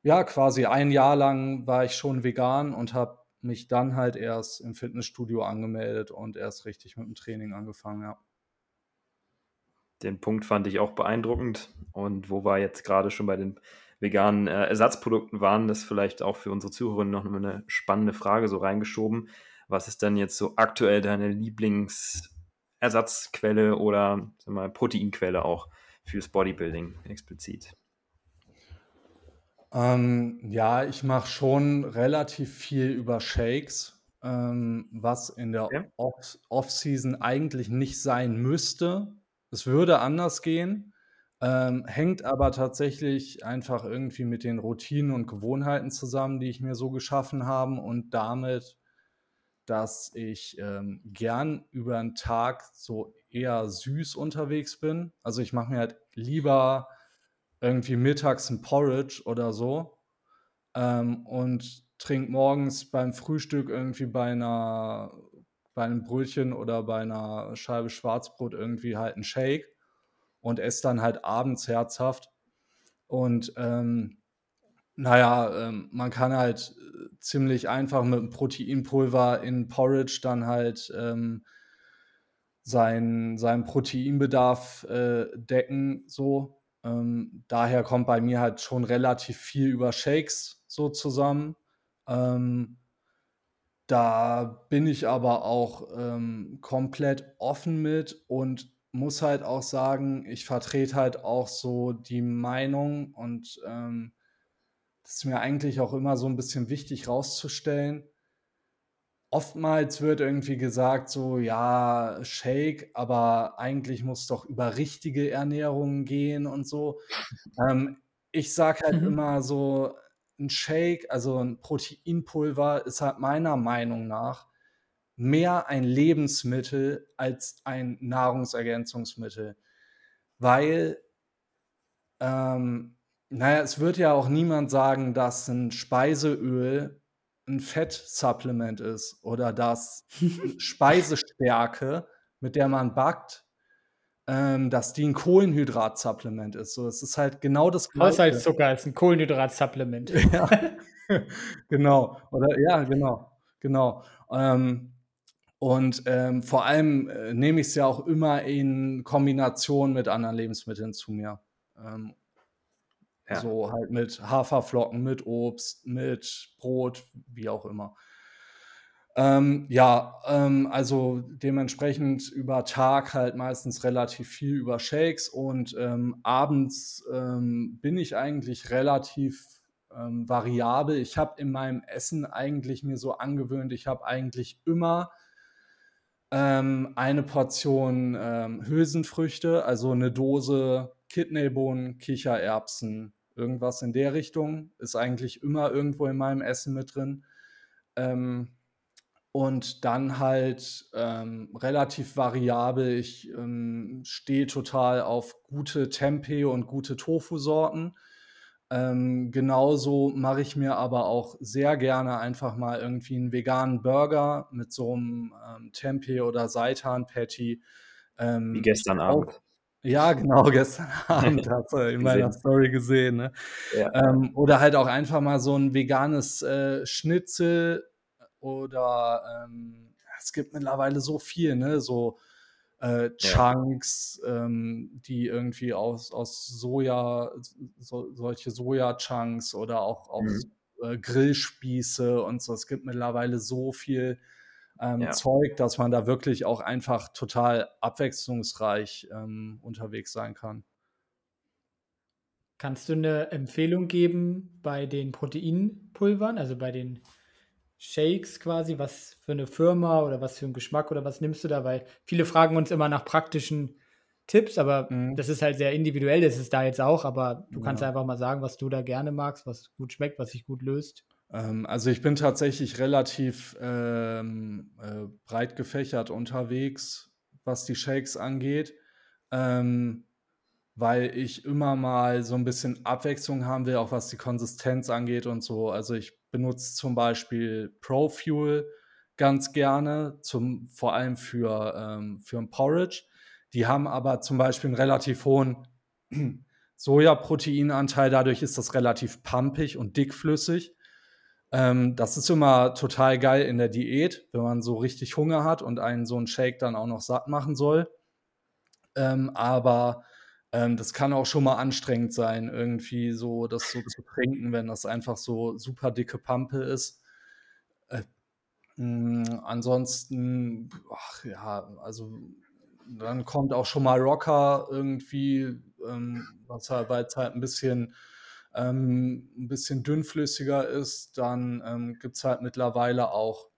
ja, quasi ein Jahr lang war ich schon vegan und habe mich dann halt erst im Fitnessstudio angemeldet und erst richtig mit dem Training angefangen, ja. Den Punkt fand ich auch beeindruckend. Und wo wir jetzt gerade schon bei den veganen äh, Ersatzprodukten waren, das vielleicht auch für unsere Zuhörerinnen noch eine spannende Frage so reingeschoben. Was ist denn jetzt so aktuell deine Lieblingsersatzquelle oder mal, Proteinquelle auch fürs Bodybuilding explizit? Ähm, ja, ich mache schon relativ viel über Shakes, ähm, was in der ja. Off-Season eigentlich nicht sein müsste. Es würde anders gehen, ähm, hängt aber tatsächlich einfach irgendwie mit den Routinen und Gewohnheiten zusammen, die ich mir so geschaffen habe und damit, dass ich ähm, gern über 'n Tag so eher süß unterwegs bin. Also, ich mache mir halt lieber irgendwie mittags ein Porridge oder so, ähm, und trinke morgens beim Frühstück irgendwie bei einer bei einem Brötchen oder bei einer Scheibe Schwarzbrot irgendwie halt einen Shake und esse dann halt abends herzhaft. Und ähm, naja, ähm, man kann halt äh, ziemlich einfach mit einem Proteinpulver in Porridge dann halt ähm, sein, seinen Proteinbedarf äh, decken. So. Ähm, daher kommt bei mir halt schon relativ viel über Shakes so zusammen. Ähm, da bin ich aber auch ähm, komplett offen mit und muss halt auch sagen, ich vertrete halt auch so die Meinung und ähm, das ist mir eigentlich auch immer so ein bisschen wichtig rauszustellen. Oftmals wird irgendwie gesagt, so ja, Shake, aber eigentlich muss doch über richtige Ernährung gehen und so. Ähm, ich sage halt mhm. immer so, ein Shake, also ein Proteinpulver, ist halt meiner Meinung nach mehr ein Lebensmittel als ein Nahrungsergänzungsmittel. Weil, ähm, naja, es wird ja auch niemand sagen, dass ein Speiseöl ein Fettsupplement ist oder dass Speisestärke, mit der man backt, ähm, dass die ein Kohlenhydratsupplement ist. So, es ist halt genau das Gleiche. Haushaltszucker ist ein Kohlenhydratsupplement. ja, genau. Oder ja, genau, genau. Ähm, Und ähm, vor allem äh, nehme ich es ja auch immer in Kombination mit anderen Lebensmitteln zu mir. Ja. So halt mit Haferflocken, mit Obst, mit Brot, wie auch immer. Ähm, ja, ähm, also dementsprechend über Tag halt meistens relativ viel über Shakes und ähm, abends ähm, bin ich eigentlich relativ ähm, variabel. Ich habe in meinem Essen eigentlich mir so angewöhnt, ich habe eigentlich immer ähm, eine Portion Hülsenfrüchte, also eine Dose Kidneybohnen, Kichererbsen, irgendwas in der Richtung ist eigentlich immer irgendwo in meinem Essen mit drin. Ähm, und dann halt ähm, relativ variabel. Ich ähm, stehe total auf gute Tempeh und gute Tofu-Sorten. Ähm, genauso mache ich mir aber auch sehr gerne einfach mal irgendwie einen veganen Burger mit so einem ähm, Tempeh oder Seitan-Patty. Ähm, Wie gestern Abend. Ja, genau, gestern Abend hast du in meiner Story gesehen. Ne? Ja. Ähm, oder halt auch einfach mal so ein veganes äh, Schnitzel oder ähm, es gibt mittlerweile so viel, ne? So äh, Chunks, ja. ähm, die irgendwie aus, aus Soja, so, solche Soja-Chunks oder auch, auch mhm. äh, Grillspieße und so. Es gibt mittlerweile so viel ähm, ja. Zeug, dass man da wirklich auch einfach total abwechslungsreich ähm, unterwegs sein kann. Kannst du eine Empfehlung geben bei den Proteinpulvern, also bei den Shakes quasi, was für eine Firma oder was für einen Geschmack oder was nimmst du da? Weil viele fragen uns immer nach praktischen Tipps, aber mhm. das ist halt sehr individuell, das ist da jetzt auch, aber du kannst ja. einfach mal sagen, was du da gerne magst, was gut schmeckt, was sich gut löst. Ähm, also ich bin tatsächlich relativ ähm, äh, breit gefächert unterwegs, was die Shakes angeht, ähm, weil ich immer mal so ein bisschen Abwechslung haben will, auch was die Konsistenz angeht und so. Also ich benutze zum Beispiel Pro Fuel ganz gerne, zum, vor allem für, ähm, für ein Porridge. Die haben aber zum Beispiel einen relativ hohen Sojaproteinanteil, dadurch ist das relativ pumpig und dickflüssig. Ähm, das ist immer total geil in der Diät, wenn man so richtig Hunger hat und einen so einen Shake dann auch noch satt machen soll. Ähm, aber ähm, das kann auch schon mal anstrengend sein, irgendwie so das so zu trinken, wenn das einfach so super dicke Pampe ist. Äh, mh, hm, ansonsten, ach ja, also dann kommt auch schon mal Rocker irgendwie, ähm, was halt, weil es halt ein bisschen ähm, ein bisschen dünnflüssiger ist, dann ähm, gibt es halt mittlerweile auch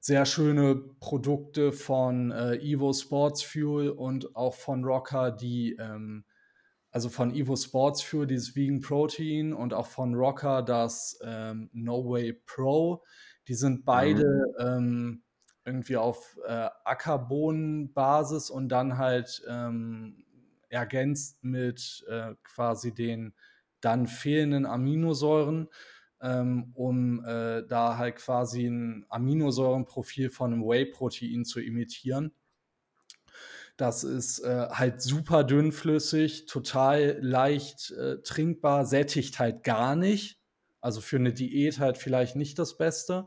sehr schöne Produkte von äh, Evo Sports Fuel und auch von Rocker, die, ähm, also von Evo Sports Fuel, dieses Vegan Protein und auch von Rocker das ähm, No Way Pro. Die sind beide mhm. ähm, irgendwie auf äh, Ackerbohnenbasis und dann halt ähm, ergänzt mit äh, quasi den dann fehlenden Aminosäuren, ähm, um äh, da halt quasi ein Aminosäurenprofil von einem Whey-Protein zu imitieren. Das ist äh, halt super dünnflüssig, total leicht äh, trinkbar, sättigt halt gar nicht. Also für eine Diät halt vielleicht nicht das Beste,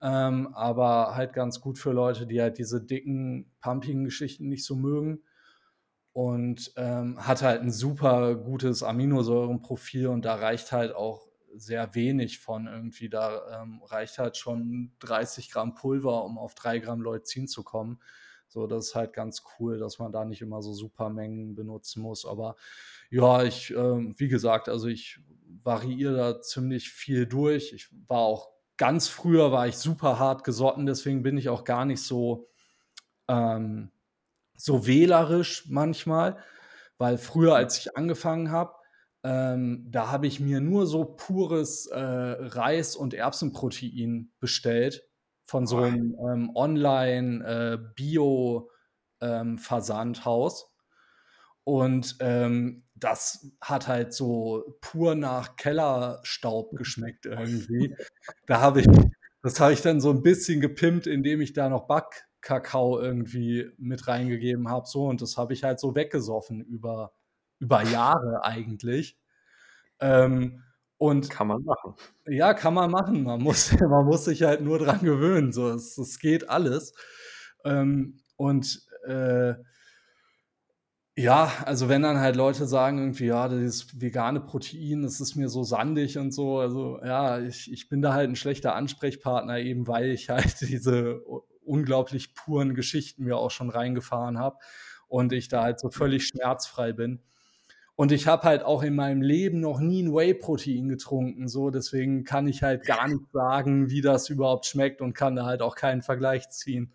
ähm, aber halt ganz gut für Leute, die halt diese dicken, pumpigen Geschichten nicht so mögen und ähm, hat halt ein super gutes Aminosäurenprofil und da reicht halt auch sehr wenig von irgendwie. Da ähm, reicht halt schon 30 Gramm Pulver, um auf 3 Gramm Leucin zu kommen. So, das ist halt ganz cool, dass man da nicht immer so super Mengen benutzen muss. Aber ja, ich, äh, wie gesagt, also ich variiere da ziemlich viel durch. Ich war auch ganz früher war ich super hart gesotten, deswegen bin ich auch gar nicht so ähm, so wählerisch manchmal, weil früher, als ich angefangen habe, ähm, da habe ich mir nur so pures äh, Reis- und Erbsenprotein bestellt von so einem ähm, Online-Bio-Versandhaus. Ähm, und ähm, das hat halt so pur nach Kellerstaub geschmeckt irgendwie. da habe ich, das habe ich dann so ein bisschen gepimpt, indem ich da noch Back, Kakao irgendwie mit reingegeben habe. So, und das habe ich halt so weggesoffen über, über Jahre eigentlich. Ähm, Und kann man machen. Ja, kann man machen. Man muss, man muss sich halt nur dran gewöhnen. So, es, es geht alles. Ähm, und äh, ja, also wenn dann halt Leute sagen irgendwie, ja, dieses vegane Protein, das ist mir so sandig und so, also ja, ich, ich bin da halt ein schlechter Ansprechpartner, eben weil ich halt diese unglaublich puren Geschichten mir auch schon reingefahren habe und ich da halt so völlig schmerzfrei bin. Und ich habe halt auch in meinem Leben noch nie ein Whey-Protein getrunken, so deswegen kann ich halt gar nicht sagen, wie das überhaupt schmeckt und kann da halt auch keinen Vergleich ziehen.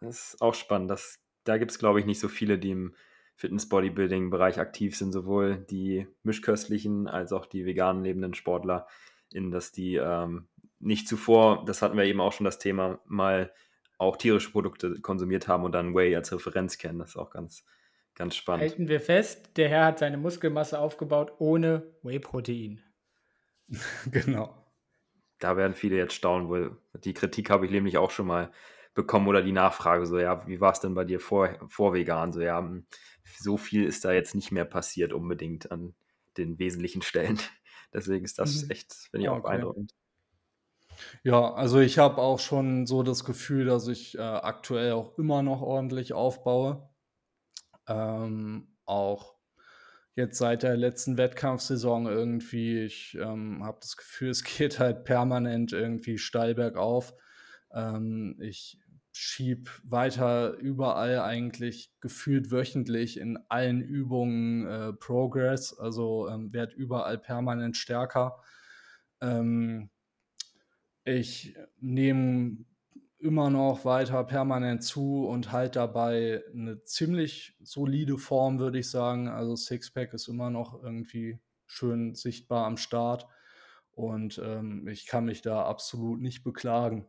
Das ist auch spannend. Das, da gibt es, glaube ich, nicht so viele, die im Fitness-Bodybuilding-Bereich aktiv sind, sowohl die mischköstlichen als auch die veganen lebenden Sportler, in dass die ähm, nicht zuvor, das hatten wir eben auch schon das Thema, mal auch tierische Produkte konsumiert haben und dann Whey als Referenz kennen. Das ist auch ganz, ganz spannend. Halten wir fest, der Herr hat seine Muskelmasse aufgebaut ohne Whey-Protein. genau. Da werden viele jetzt staunen, weil die Kritik habe ich nämlich auch schon mal bekommen oder die Nachfrage, so ja, wie war es denn bei dir vor, vor vegan? So ja, so viel ist da jetzt nicht mehr passiert unbedingt an den wesentlichen Stellen. Deswegen ist das mhm. echt, finde ich, auch okay. beeindruckend. Ja, also ich habe auch schon so das Gefühl, dass ich äh, aktuell auch immer noch ordentlich aufbaue. Ähm, auch jetzt seit der letzten Wettkampfsaison irgendwie, ich ähm, habe das Gefühl, es geht halt permanent irgendwie steil bergauf. Ähm, ich schieb weiter überall eigentlich gefühlt wöchentlich in allen Übungen äh, Progress, also ähm, werd überall permanent stärker. Ähm, ich nehme immer noch weiter permanent zu und halt dabei eine ziemlich solide Form, würde ich sagen. Also Sixpack ist immer noch irgendwie schön sichtbar am Start und ähm, ich kann mich da absolut nicht beklagen.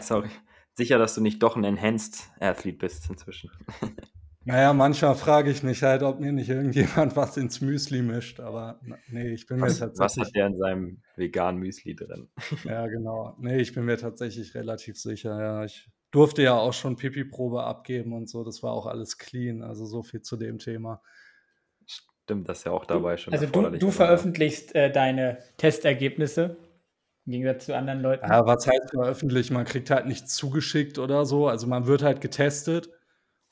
Sorry. Sicher, dass du nicht doch ein Enhanced Athlete bist inzwischen. Naja, manchmal frage ich mich halt, ob mir nicht irgendjemand was ins Müsli mischt, aber nee, ich bin was, mir tatsächlich. Was hat der in seinem veganen Müsli drin? Ja, genau. Nee, ich bin mir tatsächlich relativ sicher, ja. Ich durfte ja auch schon Pipi-Probe abgeben und so, das war auch alles clean, also so viel zu dem Thema. Stimmt, das ist ja auch dabei schon. Also du, du veröffentlichst äh, deine Testergebnisse im Gegensatz zu anderen Leuten. Ja, was heißt veröffentlicht? Man kriegt halt nichts zugeschickt oder so. Also man wird halt getestet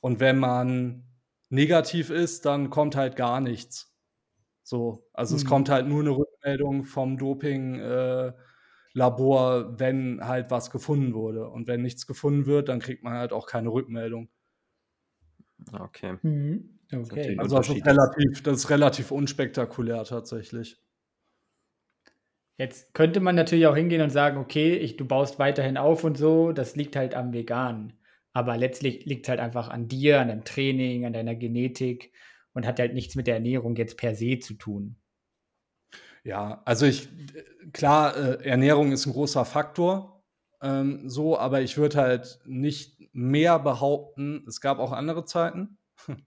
und wenn man negativ ist, dann kommt halt gar nichts. So, also mhm. es kommt halt nur eine Rückmeldung vom Doping-Labor, äh, wenn halt was gefunden wurde. Und wenn nichts gefunden wird, dann kriegt man halt auch keine Rückmeldung. Okay. Mhm. okay. Also das ist, relativ, das ist relativ unspektakulär tatsächlich. Jetzt könnte man natürlich auch hingehen und sagen, okay, ich, du baust weiterhin auf und so, das liegt halt am Veganen. Aber letztlich liegt es halt einfach an dir, an deinem Training, an deiner Genetik und hat halt nichts mit der Ernährung jetzt per se zu tun. Ja, also ich, klar, äh, Ernährung ist ein großer Faktor, ähm, so, aber ich würde halt nicht mehr behaupten, es gab auch andere Zeiten,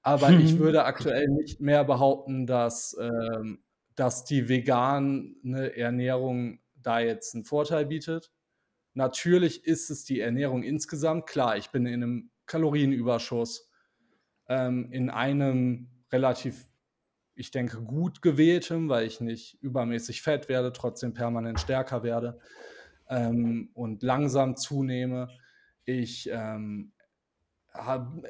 aber ich würde aktuell nicht mehr behaupten, dass ähm, dass die vegane Ernährung da jetzt einen Vorteil bietet. Natürlich ist es die Ernährung insgesamt. Klar, ich bin in einem Kalorienüberschuss, ähm, in einem relativ, ich denke, gut gewähltem, weil ich nicht übermäßig fett werde, trotzdem permanent stärker werde ähm, und langsam zunehme. Ich ähm,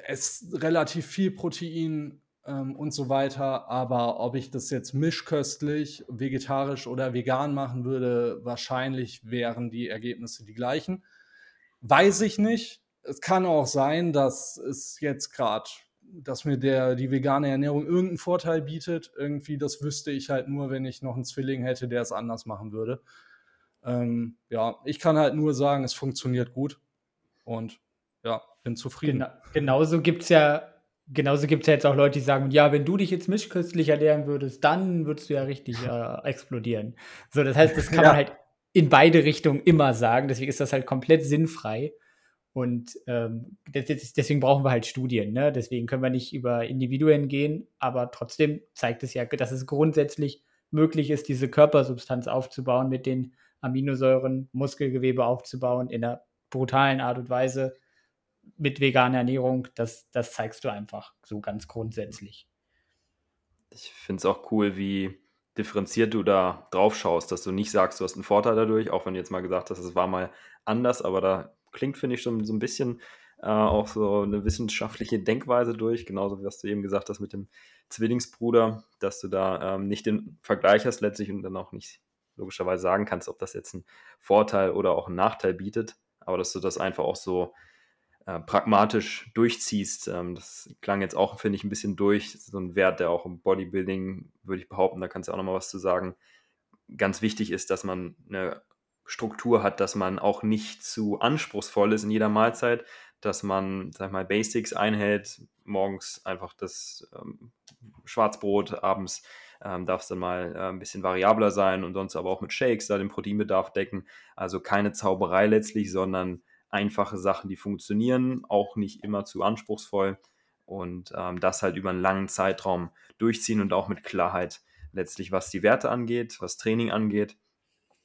esse relativ viel Protein, ähm, und so weiter. Aber ob ich das jetzt mischköstlich, vegetarisch oder vegan machen würde, wahrscheinlich wären die Ergebnisse die gleichen. Weiß ich nicht. Es kann auch sein, dass es jetzt gerade, dass mir der, die vegane Ernährung irgendeinen Vorteil bietet. Irgendwie, das wüsste ich halt nur, wenn ich noch einen Zwilling hätte, der es anders machen würde. Ähm, ja, ich kann halt nur sagen, es funktioniert gut. Und ja, bin zufrieden. Genau, genauso gibt es ja genauso gibt es ja jetzt auch Leute, die sagen, ja, wenn du dich jetzt mischköstlich ernähren würdest, dann würdest du ja richtig äh, explodieren. So, das heißt, das kann ja. man halt in beide Richtungen immer sagen. Deswegen ist das halt komplett sinnfrei. Und ähm, deswegen brauchen wir halt Studien. Ne? Deswegen können wir nicht über Individuen gehen, aber trotzdem zeigt es ja, dass es grundsätzlich möglich ist, diese Körpersubstanz aufzubauen, mit den Aminosäuren Muskelgewebe aufzubauen in einer brutalen Art und Weise mit veganer Ernährung, das, das zeigst du einfach so ganz grundsätzlich. Ich finde es auch cool, wie differenziert du da drauf schaust, dass du nicht sagst, du hast einen Vorteil dadurch, auch wenn du jetzt mal gesagt hast, es war mal anders, aber da klingt, finde ich, schon so ein bisschen äh, auch so eine wissenschaftliche Denkweise durch, genauso wie was du eben gesagt hast mit dem Zwillingsbruder, dass du da ähm, nicht den Vergleich hast letztlich und dann auch nicht logischerweise sagen kannst, ob das jetzt einen Vorteil oder auch einen Nachteil bietet, aber dass du das einfach auch so äh, pragmatisch durchziehst. Ähm, das klang jetzt auch, finde ich, ein bisschen durch. So ein Wert, der auch im Bodybuilding, würde ich behaupten, da kannst du auch nochmal was zu sagen, ganz wichtig ist, dass man eine Struktur hat, dass man auch nicht zu anspruchsvoll ist in jeder Mahlzeit, dass man, sag mal, Basics einhält, morgens einfach das ähm, Schwarzbrot, abends ähm, darf es dann mal äh, ein bisschen variabler sein und sonst aber auch mit Shakes da den Proteinbedarf decken. Also keine Zauberei letztlich, sondern einfache Sachen, die funktionieren, auch nicht immer zu anspruchsvoll und ähm, das halt über einen langen Zeitraum durchziehen und auch mit Klarheit letztlich, was die Werte angeht, was Training angeht.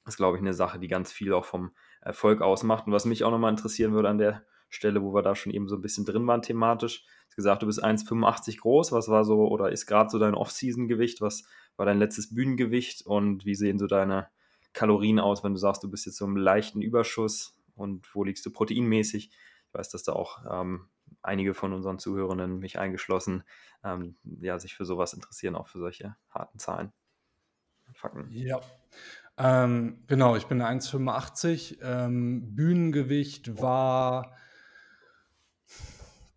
Das ist, glaube ich, eine Sache, die ganz viel auch vom Erfolg ausmacht. Und was mich auch nochmal interessieren würde an der Stelle, wo wir da schon eben so ein bisschen drin waren thematisch. Hast gesagt, du bist 1,85 groß. Was war so oder ist gerade so dein Off-Season-Gewicht? Was war dein letztes Bühnengewicht? Und wie sehen so deine Kalorien aus, wenn du sagst, du bist jetzt so im leichten Überschuss? Und wo liegst du proteinmäßig? Ich weiß, dass da auch ähm, einige von unseren Zuhörenden, mich eingeschlossen, ähm, ja, sich für sowas interessieren, auch für solche harten Zahlen. Fakten. Ja, ähm, genau, ich bin 1,85. Ähm, Bühnengewicht war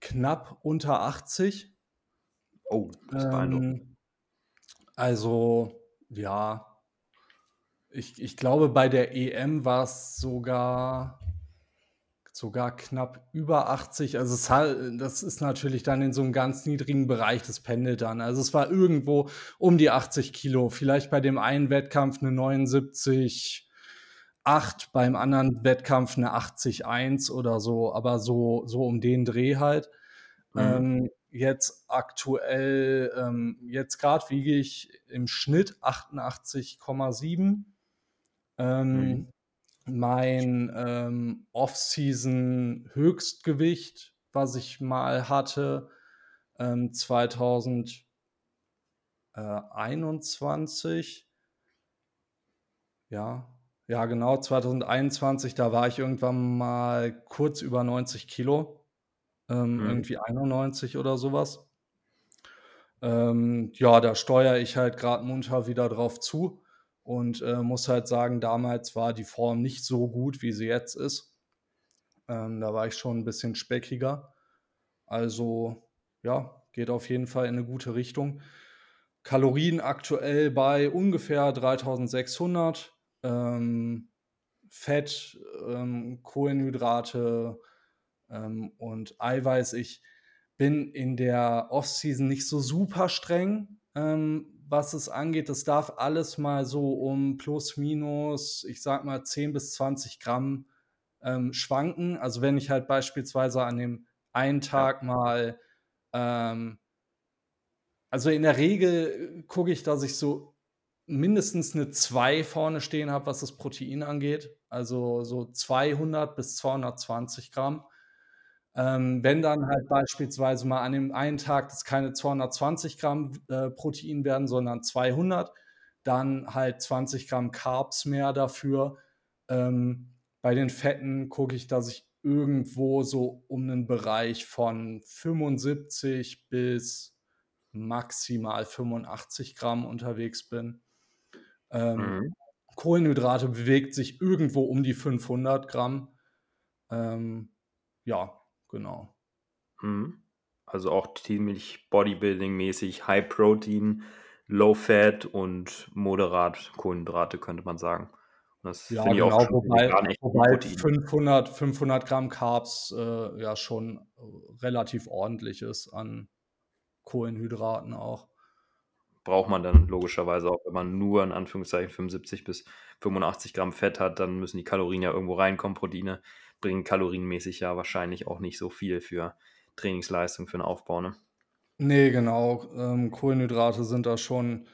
knapp unter 80. Oh, das ist beeindruckend. Ähm, also, ja, ich, ich glaube, bei der EM war es sogar sogar knapp über 80. Also es, das ist natürlich dann in so einem ganz niedrigen Bereich, das pendelt dann. Also es war irgendwo um die 80 Kilo. Vielleicht bei dem einen Wettkampf eine 79, 8, beim anderen Wettkampf eine 80,1 oder so, aber so, so um den Dreh halt. Mhm. Ähm, jetzt aktuell, ähm, jetzt gerade wiege ich im Schnitt 88,7. Ähm, mhm mein ähm, Off-Season-Höchstgewicht, was ich mal hatte, ähm, 2021. Ja, ja, genau, 2021, da war ich irgendwann mal kurz über 90 Kilo, ähm, mhm. irgendwie 91 oder sowas. Ähm, ja, da steuere ich halt gerade munter wieder drauf zu und äh, muss halt sagen, damals war die Form nicht so gut, wie sie jetzt ist. Ähm, da war ich schon ein bisschen speckiger. Also ja, geht auf jeden Fall in eine gute Richtung. Kalorien aktuell bei ungefähr 3600. Ähm, Fett, ähm, Kohlenhydrate ähm, und Eiweiß. Ich bin in der Off-Season nicht so super streng, ähm, was es angeht. Das darf alles mal so um plus, minus, ich sag mal 10 bis 20 Gramm ähm, schwanken. Also wenn ich halt beispielsweise an dem einen Tag mal, ähm, also in der Regel gucke ich, dass ich so mindestens eine 2 vorne stehen habe, was das Protein angeht. Also so 200 bis 220 Gramm. Ähm, wenn dann halt beispielsweise mal an dem einen Tag das keine 220 Gramm äh, Protein werden, sondern 200, dann halt 20 Gramm Carbs mehr dafür. Ähm, bei den Fetten gucke ich, dass ich irgendwo so um einen Bereich von 75 bis maximal 85 Gramm unterwegs bin. Ähm, mhm. Kohlenhydrate bewegt sich irgendwo um die 500 Gramm. Ähm, ja, genau. Mhm. Also auch ziemlich Bodybuilding-mäßig, High Protein, Low Fat und moderat Kohlenhydrate, könnte man sagen. das ja, finde genau, ich auch wobei, wobei 500, 500 Gramm Carbs äh, ja schon relativ ordentlich ist an Kohlenhydraten auch. Braucht man dann logischerweise auch, wenn man nur in Anführungszeichen 75 bis 85 Gramm Fett hat, dann müssen die Kalorien ja irgendwo reinkommen, Proteine bringen kalorienmäßig ja wahrscheinlich auch nicht so viel für Trainingsleistung, für den Aufbau. Ne? Nee, genau. Ähm, Kohlenhydrate sind da schon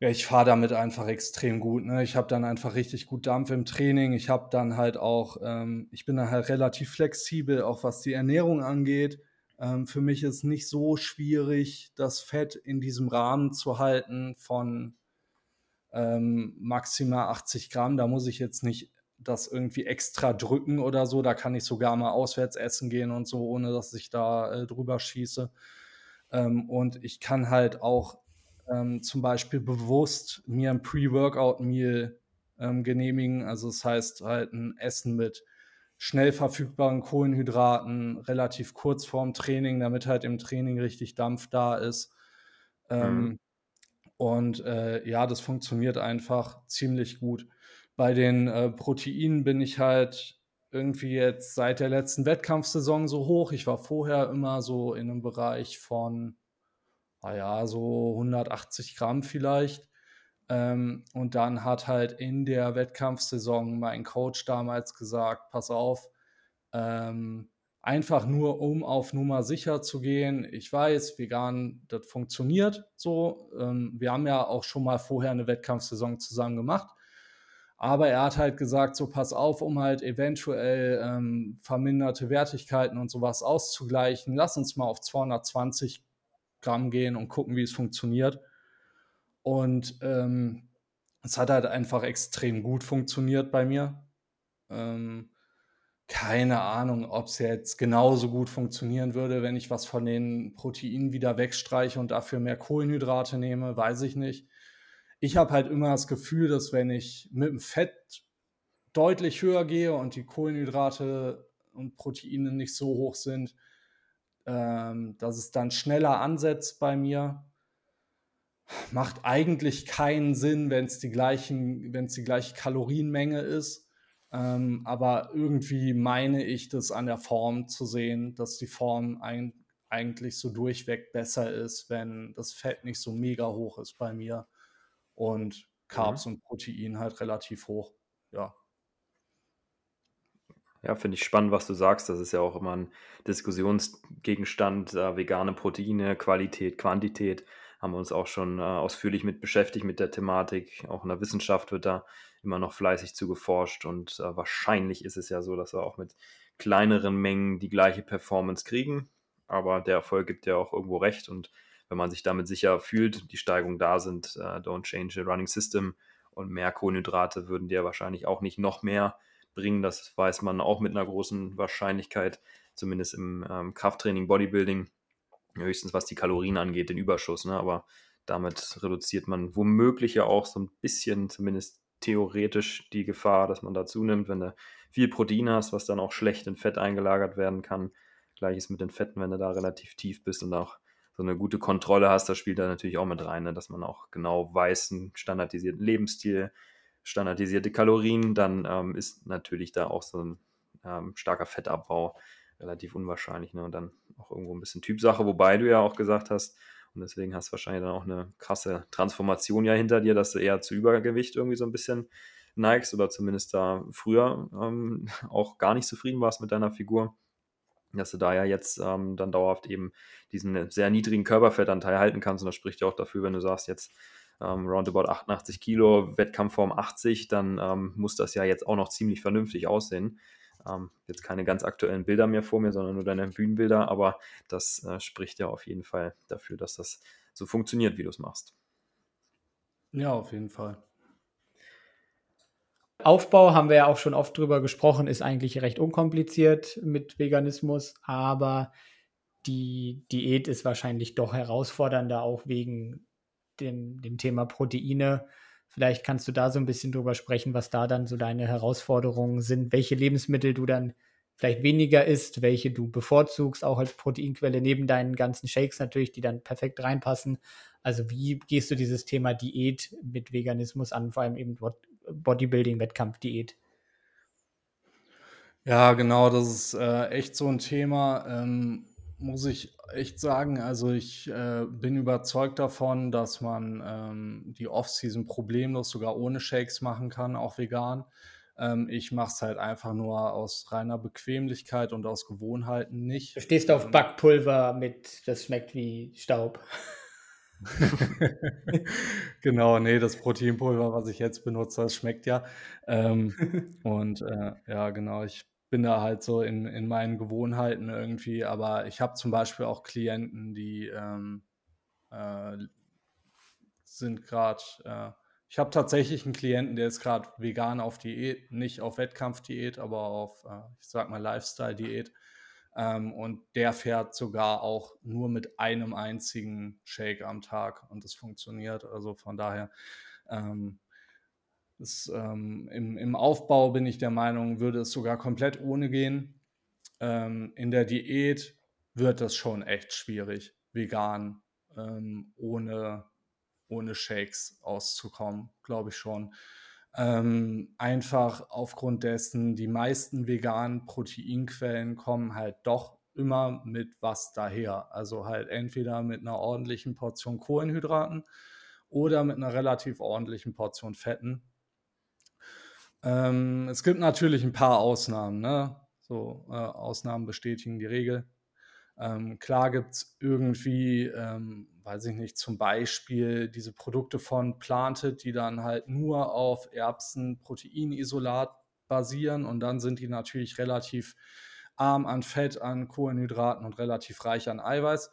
Ja, ich fahre damit einfach extrem gut, ne? Ich habe dann einfach richtig gut Dampf im Training. Ich habe dann halt auch ähm, ich bin dann halt relativ flexibel, auch was die Ernährung angeht. Ähm, für mich ist nicht so schwierig, das Fett in diesem Rahmen zu halten von, ähm, maximal 80 Gramm. Da muss ich jetzt nicht das irgendwie extra drücken oder so. Da kann ich sogar mal auswärts essen gehen und so, ohne dass ich da, äh, drüber schieße. Ähm, und ich kann halt auch ähm, zum Beispiel bewusst mir ein Pre-Workout-Meal ähm, genehmigen. Also das heißt halt ein Essen mit schnell verfügbaren Kohlenhydraten, relativ kurz vorm Training, damit halt im Training richtig Dampf da ist. Ähm, mhm. Und äh, ja, das funktioniert einfach ziemlich gut. Bei den äh, Proteinen bin ich halt irgendwie jetzt seit der letzten Wettkampfsaison so hoch. Ich war vorher immer so in einem Bereich von naja, so 180 Gramm vielleicht. Ähm, und dann hat halt in der Wettkampfsaison mein Coach damals gesagt, pass auf, ähm, einfach nur um auf Nummer sicher zu gehen. Ich weiß, vegan, das funktioniert so. Ähm, wir haben ja auch schon mal vorher eine Wettkampfsaison zusammen gemacht. Aber er hat halt gesagt, so pass auf, um halt eventuell ähm, verminderte Wertigkeiten und sowas auszugleichen, lass uns mal auf 220 Gramm gehen und gucken, wie es funktioniert. Und ähm, es hat halt einfach extrem gut funktioniert bei mir. Ähm, keine Ahnung, ob es jetzt genauso gut funktionieren würde, wenn ich was von den Proteinen wieder wegstreiche und dafür mehr Kohlenhydrate nehme, weiß ich nicht. Ich habe halt immer das Gefühl, dass wenn ich mit dem Fett deutlich höher gehe und die Kohlenhydrate und Proteine nicht so hoch sind, ähm, dass es dann schneller ansetzt bei mir. Macht eigentlich keinen Sinn, wenn es die gleichen, wenn es die gleiche Kalorienmenge ist. Ähm, aber irgendwie meine ich das an der Form zu sehen, dass die Form ein, eigentlich so durchweg besser ist, wenn das Fett nicht so mega hoch ist bei mir und Carbs mhm. und Protein halt relativ hoch. Ja. Ja, finde ich spannend, was du sagst. Das ist ja auch immer ein Diskussionsgegenstand. Äh, vegane Proteine, Qualität, Quantität haben wir uns auch schon äh, ausführlich mit beschäftigt mit der Thematik. Auch in der Wissenschaft wird da immer noch fleißig zu geforscht und äh, wahrscheinlich ist es ja so, dass wir auch mit kleineren Mengen die gleiche Performance kriegen. Aber der Erfolg gibt ja auch irgendwo recht und wenn man sich damit sicher fühlt, die Steigungen da sind, äh, don't change the running system und mehr Kohlenhydrate würden dir wahrscheinlich auch nicht noch mehr bringen. Das weiß man auch mit einer großen Wahrscheinlichkeit, zumindest im ähm, Krafttraining, Bodybuilding, höchstens was die Kalorien angeht, den Überschuss. Ne? Aber damit reduziert man womöglich ja auch so ein bisschen, zumindest theoretisch, die Gefahr, dass man da zunimmt, wenn du viel Protein hast, was dann auch schlecht in Fett eingelagert werden kann. Gleiches mit den Fetten, wenn du da relativ tief bist und auch so eine gute Kontrolle hast, das spielt da natürlich auch mit rein, ne? dass man auch genau weiß, einen standardisierten Lebensstil standardisierte Kalorien, dann ähm, ist natürlich da auch so ein ähm, starker Fettabbau relativ unwahrscheinlich. Ne? Und dann auch irgendwo ein bisschen Typsache, wobei du ja auch gesagt hast, und deswegen hast du wahrscheinlich dann auch eine krasse Transformation ja hinter dir, dass du eher zu Übergewicht irgendwie so ein bisschen neigst oder zumindest da früher ähm, auch gar nicht zufrieden warst mit deiner Figur. Dass du da ja jetzt ähm, dann dauerhaft eben diesen sehr niedrigen Körperfettanteil halten kannst. Und das spricht ja auch dafür, wenn du sagst, jetzt ähm, roundabout 88 Kilo, Wettkampfform 80, dann ähm, muss das ja jetzt auch noch ziemlich vernünftig aussehen. Ähm, jetzt keine ganz aktuellen Bilder mehr vor mir, sondern nur deine Bühnenbilder, aber das äh, spricht ja auf jeden Fall dafür, dass das so funktioniert, wie du es machst. Ja, auf jeden Fall. Aufbau haben wir ja auch schon oft drüber gesprochen, ist eigentlich recht unkompliziert mit Veganismus, aber die Diät ist wahrscheinlich doch herausfordernder, auch wegen dem, dem Thema Proteine. Vielleicht kannst du da so ein bisschen drüber sprechen, was da dann so deine Herausforderungen sind, welche Lebensmittel du dann vielleicht weniger isst, welche du bevorzugst, auch als Proteinquelle neben deinen ganzen Shakes natürlich, die dann perfekt reinpassen. Also wie gehst du dieses Thema Diät mit Veganismus an, vor allem eben Bodybuilding, Wettkampfdiät? Ja, genau, das ist äh, echt so ein Thema. Ähm, muss ich echt sagen. Also ich äh, bin überzeugt davon, dass man ähm, die Off-Season problemlos sogar ohne Shakes machen kann, auch vegan. Ähm, ich mache es halt einfach nur aus reiner Bequemlichkeit und aus Gewohnheiten nicht. Du stehst auf ähm, Backpulver mit, das schmeckt wie Staub. Genau, ne, das Proteinpulver, was ich jetzt benutze, das schmeckt ja. Ähm, und, äh, ja, genau, ich bin da halt so in in meinen Gewohnheiten irgendwie, aber ich habe zum Beispiel auch Klienten, die, ähm, äh, sind grad äh, ich habe tatsächlich 'n Klienten, der ist grad vegan auf Diät, nicht auf Wettkampfdiät, aber auf, äh, ich sage mal, Lifestyle-Diät. Ähm, und der fährt sogar auch nur mit einem einzigen Shake am Tag und das funktioniert. Also, von daher, ähm, ist, ähm im im Aufbau bin ich der Meinung, würde es sogar komplett ohne gehen. Ähm, in der Diät wird das schon echt schwierig, vegan, ähm, ohne ohne Shakes auszukommen, glaube ich schon. Ähm, einfach aufgrund dessen, die meisten veganen Proteinquellen kommen halt doch immer mit was daher. Also halt entweder mit einer ordentlichen Portion Kohlenhydraten oder mit einer relativ ordentlichen Portion Fetten. Ähm, es gibt natürlich ein paar Ausnahmen, ne? So, äh, Ausnahmen bestätigen die Regel. Ähm, klar gibt's irgendwie, ähm, weiß ich nicht, zum Beispiel diese Produkte von Planted, die dann halt nur auf Erbsenproteinisolat basieren und dann sind die natürlich relativ arm an Fett, an Kohlenhydraten und relativ reich an Eiweiß.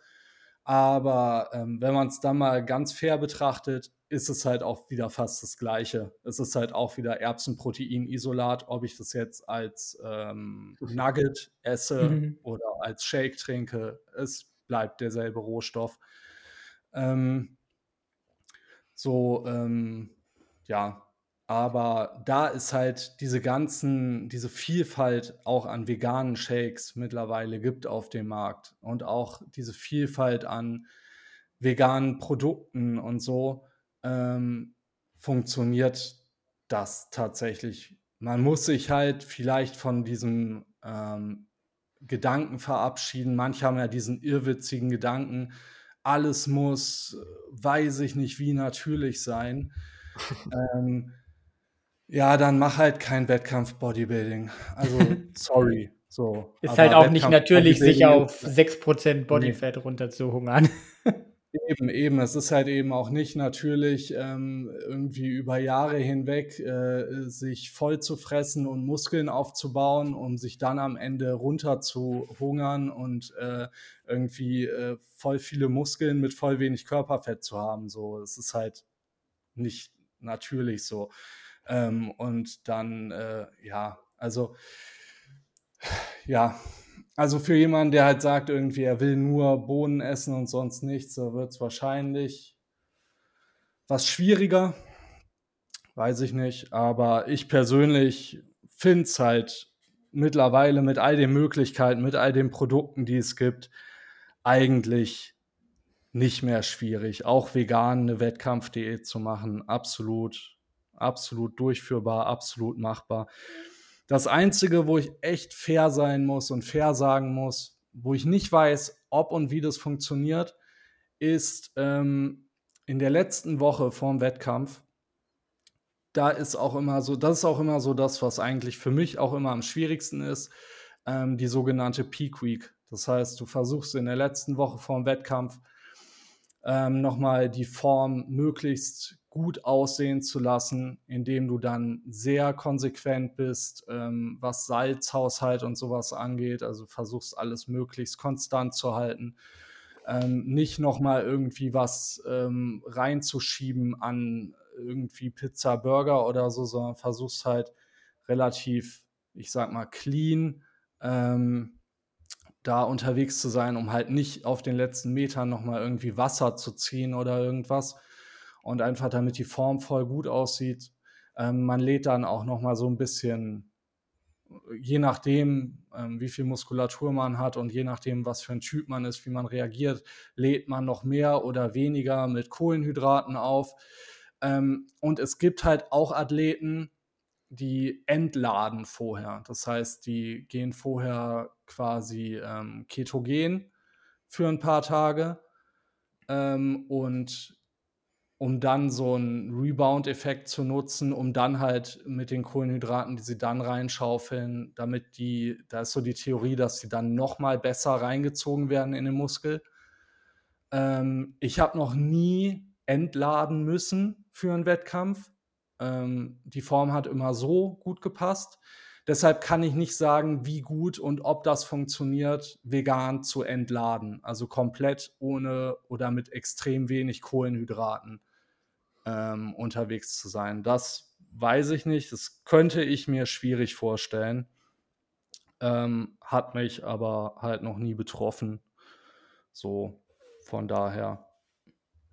Aber, ähm, wenn man's dann mal ganz fair betrachtet, ist es halt auch wieder fast das Gleiche. Es ist halt auch wieder Erbsenproteinisolat, ob ich das jetzt als, ähm, Nugget esse Mhm. oder als Shake trinke, es bleibt derselbe Rohstoff. Ähm so, ähm, ja, aber da ist halt diese ganzen diese Vielfalt auch an veganen Shakes mittlerweile gibt auf dem Markt und auch diese Vielfalt an veganen Produkten und so, ähm, funktioniert das tatsächlich. Man muss sich halt vielleicht von diesem, ähm, Gedanken verabschieden. Manche haben ja diesen irrwitzigen Gedanken, alles muss, weiß ich nicht wie, natürlich sein. Ähm, ja, dann mach halt kein Wettkampf-Bodybuilding. Also, sorry, so. Ist halt auch nicht natürlich, sich auf ist 6 Ne. Bodyfat runterzuhungern. Eben, eben. Es ist halt eben auch nicht natürlich, ähm, irgendwie über Jahre hinweg, äh, sich voll zu fressen und Muskeln aufzubauen, um sich dann am Ende runterzuhungern und, äh, irgendwie, äh, voll viele Muskeln mit voll wenig Körperfett zu haben, so. Es ist halt nicht natürlich so. Ähm, und dann, äh, ja, also ja, also für jemanden, der halt sagt irgendwie, er will nur Bohnen essen und sonst nichts, da wird's wahrscheinlich was schwieriger. Weiß ich nicht, aber ich persönlich finde es halt mittlerweile mit all den Möglichkeiten, mit all den Produkten, die es gibt, eigentlich nicht mehr schwierig, auch vegan 'ne Wettkampfdiät zu machen. Absolut, absolut durchführbar, absolut machbar. Das Einzige, wo ich echt fair sein muss und fair sagen muss, wo ich nicht weiß, ob und wie das funktioniert, ist, ähm, in der letzten Woche vorm Wettkampf da ist auch immer so das ist auch immer so das, was eigentlich für mich auch immer am schwierigsten ist, ähm, die sogenannte Peak Week. Das heißt, du versuchst in der letzten Woche vorm Wettkampf, ähm, noch mal die Form möglichst gut aussehen zu lassen, indem du dann sehr konsequent bist, ähm, was Salzhaushalt und so was angeht. Also, versuchst alles möglichst konstant zu halten. Ähm, nicht noch mal irgendwie was, ähm, reinzuschieben an irgendwie Pizza, Burger oder so, sondern versuchst halt relativ, ich sage mal, clean, ähm, da unterwegs zu sein, um halt nicht auf den letzten Metern noch mal irgendwie Wasser zu ziehen oder irgendwas und einfach damit die Form voll gut aussieht. Ähm, man lädt dann auch noch mal so 'n bisschen je nachdem, ähm, wie viel Muskulatur man hat und je nachdem, was für 'n Typ man ist, wie man reagiert, lädt man noch mehr oder weniger mit Kohlenhydraten auf. Ähm, und es gibt halt auch Athleten, die entladen vorher. Das heißt, die gehen vorher quasi, ähm, ketogen für 'n paar Tage, ähm, und um dann so 'n Rebound-Effekt zu nutzen, um dann halt mit den Kohlenhydraten, die sie dann reinschaufeln, damit die da ist so die Theorie, dass sie dann noch mal besser reingezogen werden in den Muskel. Ähm, ich habe noch nie entladen müssen für einen Wettkampf. Ähm, die Form hat immer so gut gepasst. Deshalb kann ich nicht sagen, wie gut und ob das funktioniert, vegan zu entladen. Also komplett ohne oder mit extrem wenig Kohlenhydraten ähm, unterwegs zu sein. Das weiß ich nicht. Das könnte ich mir schwierig vorstellen. Ähm, hat mich aber halt noch nie betroffen. So, von daher.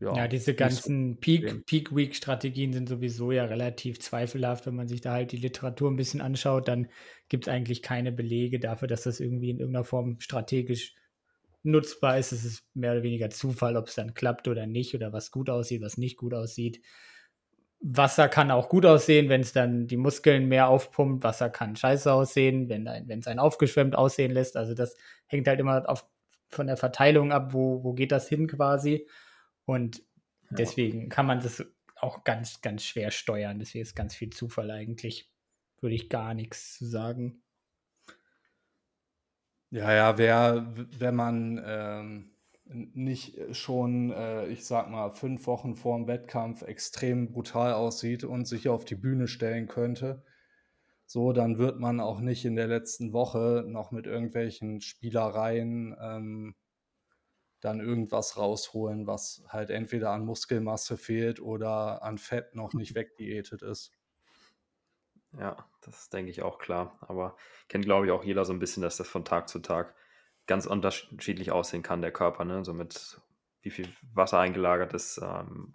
Ja, ja diese ganzen so Peak-Week-Strategien sind sowieso ja relativ zweifelhaft. Wenn man sich da halt die Literatur ein bisschen anschaut, dann gibt es eigentlich keine Belege dafür, dass das irgendwie in irgendeiner Form strategisch nutzbar ist. Es ist mehr oder weniger Zufall, ob es dann klappt oder nicht oder was gut aussieht, was nicht gut aussieht. Wasser kann auch gut aussehen, wenn es dann die Muskeln mehr aufpumpt. Wasser kann scheiße aussehen, wenn es einen aufgeschwemmt aussehen lässt. Also das hängt halt immer auf, von der Verteilung ab, wo, wo geht das hin quasi. Und deswegen kann man das auch ganz, ganz schwer steuern. Deswegen ist ganz viel Zufall eigentlich. Würde ich gar nichts zu sagen. Ja, ja, wer, wenn man ähm, nicht schon, äh, ich sag mal, fünf Wochen vor dem Wettkampf extrem brutal aussieht und sich auf die Bühne stellen könnte, so, dann wird man auch nicht in der letzten Woche noch mit irgendwelchen Spielereien ähm, dann irgendwas rausholen, was halt entweder an Muskelmasse fehlt oder an Fett noch nicht wegdiätet ist. Ja, das denke ich auch klar. Aber kennt, glaube ich, auch jeder so ein bisschen, dass das von Tag zu Tag ganz unterschiedlich aussehen kann, der Körper, ne? So mit wie viel Wasser eingelagert ist ähm,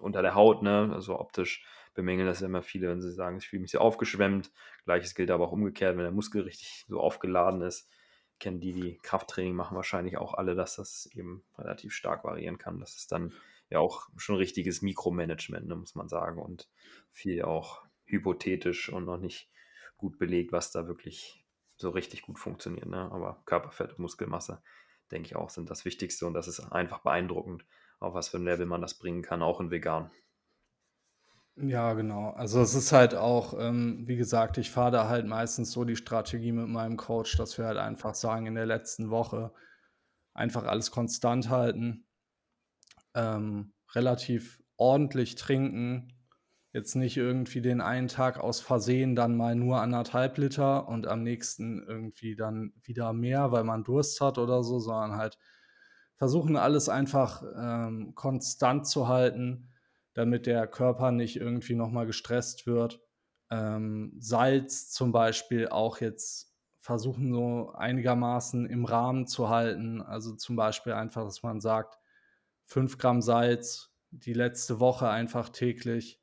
unter der Haut, ne? Also optisch bemängeln das immer viele, wenn sie sagen, ich fühle mich sehr aufgeschwemmt. Gleiches gilt aber auch umgekehrt, wenn der Muskel richtig so aufgeladen ist kennen die, die Krafttraining machen, wahrscheinlich auch alle, dass das eben relativ stark variieren kann. Das ist dann ja auch schon richtiges Mikromanagement, ne, muss man sagen, und viel auch hypothetisch und noch nicht gut belegt, was da wirklich so richtig gut funktioniert. Ne? Aber Körperfett und Muskelmasse, denke ich auch, sind das Wichtigste und das ist einfach beeindruckend, auf was für ein Level man das bringen kann, auch in vegan. Ja, genau. Also es ist halt auch, ähm, wie gesagt, ich fahre da halt meistens so die Strategie mit meinem Coach, dass wir halt einfach sagen, in der letzten Woche einfach alles konstant halten, ähm, relativ ordentlich trinken, jetzt nicht irgendwie den einen Tag aus Versehen dann mal nur anderthalb Liter und am nächsten irgendwie dann wieder mehr, weil man Durst hat oder so, sondern halt versuchen alles einfach ähm, konstant zu halten damit der Körper nicht irgendwie nochmal gestresst wird. Ähm, Salz zum Beispiel auch jetzt versuchen so einigermaßen im Rahmen zu halten. Also zum Beispiel einfach, dass man sagt, 5 Gramm Salz die letzte Woche einfach täglich,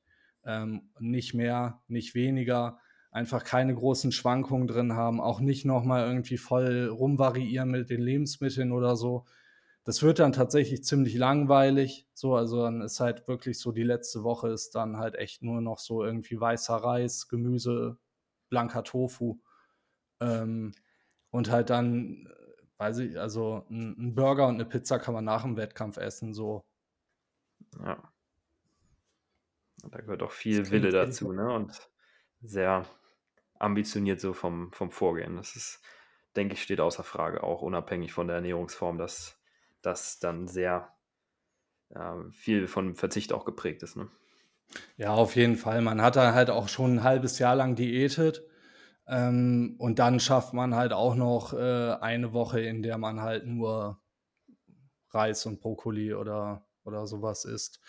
ähm, nicht mehr, nicht weniger, einfach keine großen Schwankungen drin haben, auch nicht nochmal irgendwie voll rumvariieren mit den Lebensmitteln oder so, das wird dann tatsächlich ziemlich langweilig. So, also dann ist halt wirklich so, die letzte Woche ist dann halt echt nur noch so irgendwie weißer Reis, Gemüse, blanker Tofu. Ähm, und halt dann, weiß ich, also ein, Burger und eine Pizza kann man nach dem Wettkampf essen, so. Ja. Da gehört auch viel Wille dazu, ne? Und sehr ambitioniert so vom, vom Vorgehen. Das ist, denke ich, steht außer Frage, auch unabhängig von der Ernährungsform, dass das dann sehr äh, viel von Verzicht auch geprägt ist. Ne? Ja, auf jeden Fall. Man hat da halt auch schon ein halbes Jahr lang diätet. Ähm, und dann schafft man halt auch noch äh, eine Woche, in der man halt nur Reis und Brokkoli oder, oder sowas isst.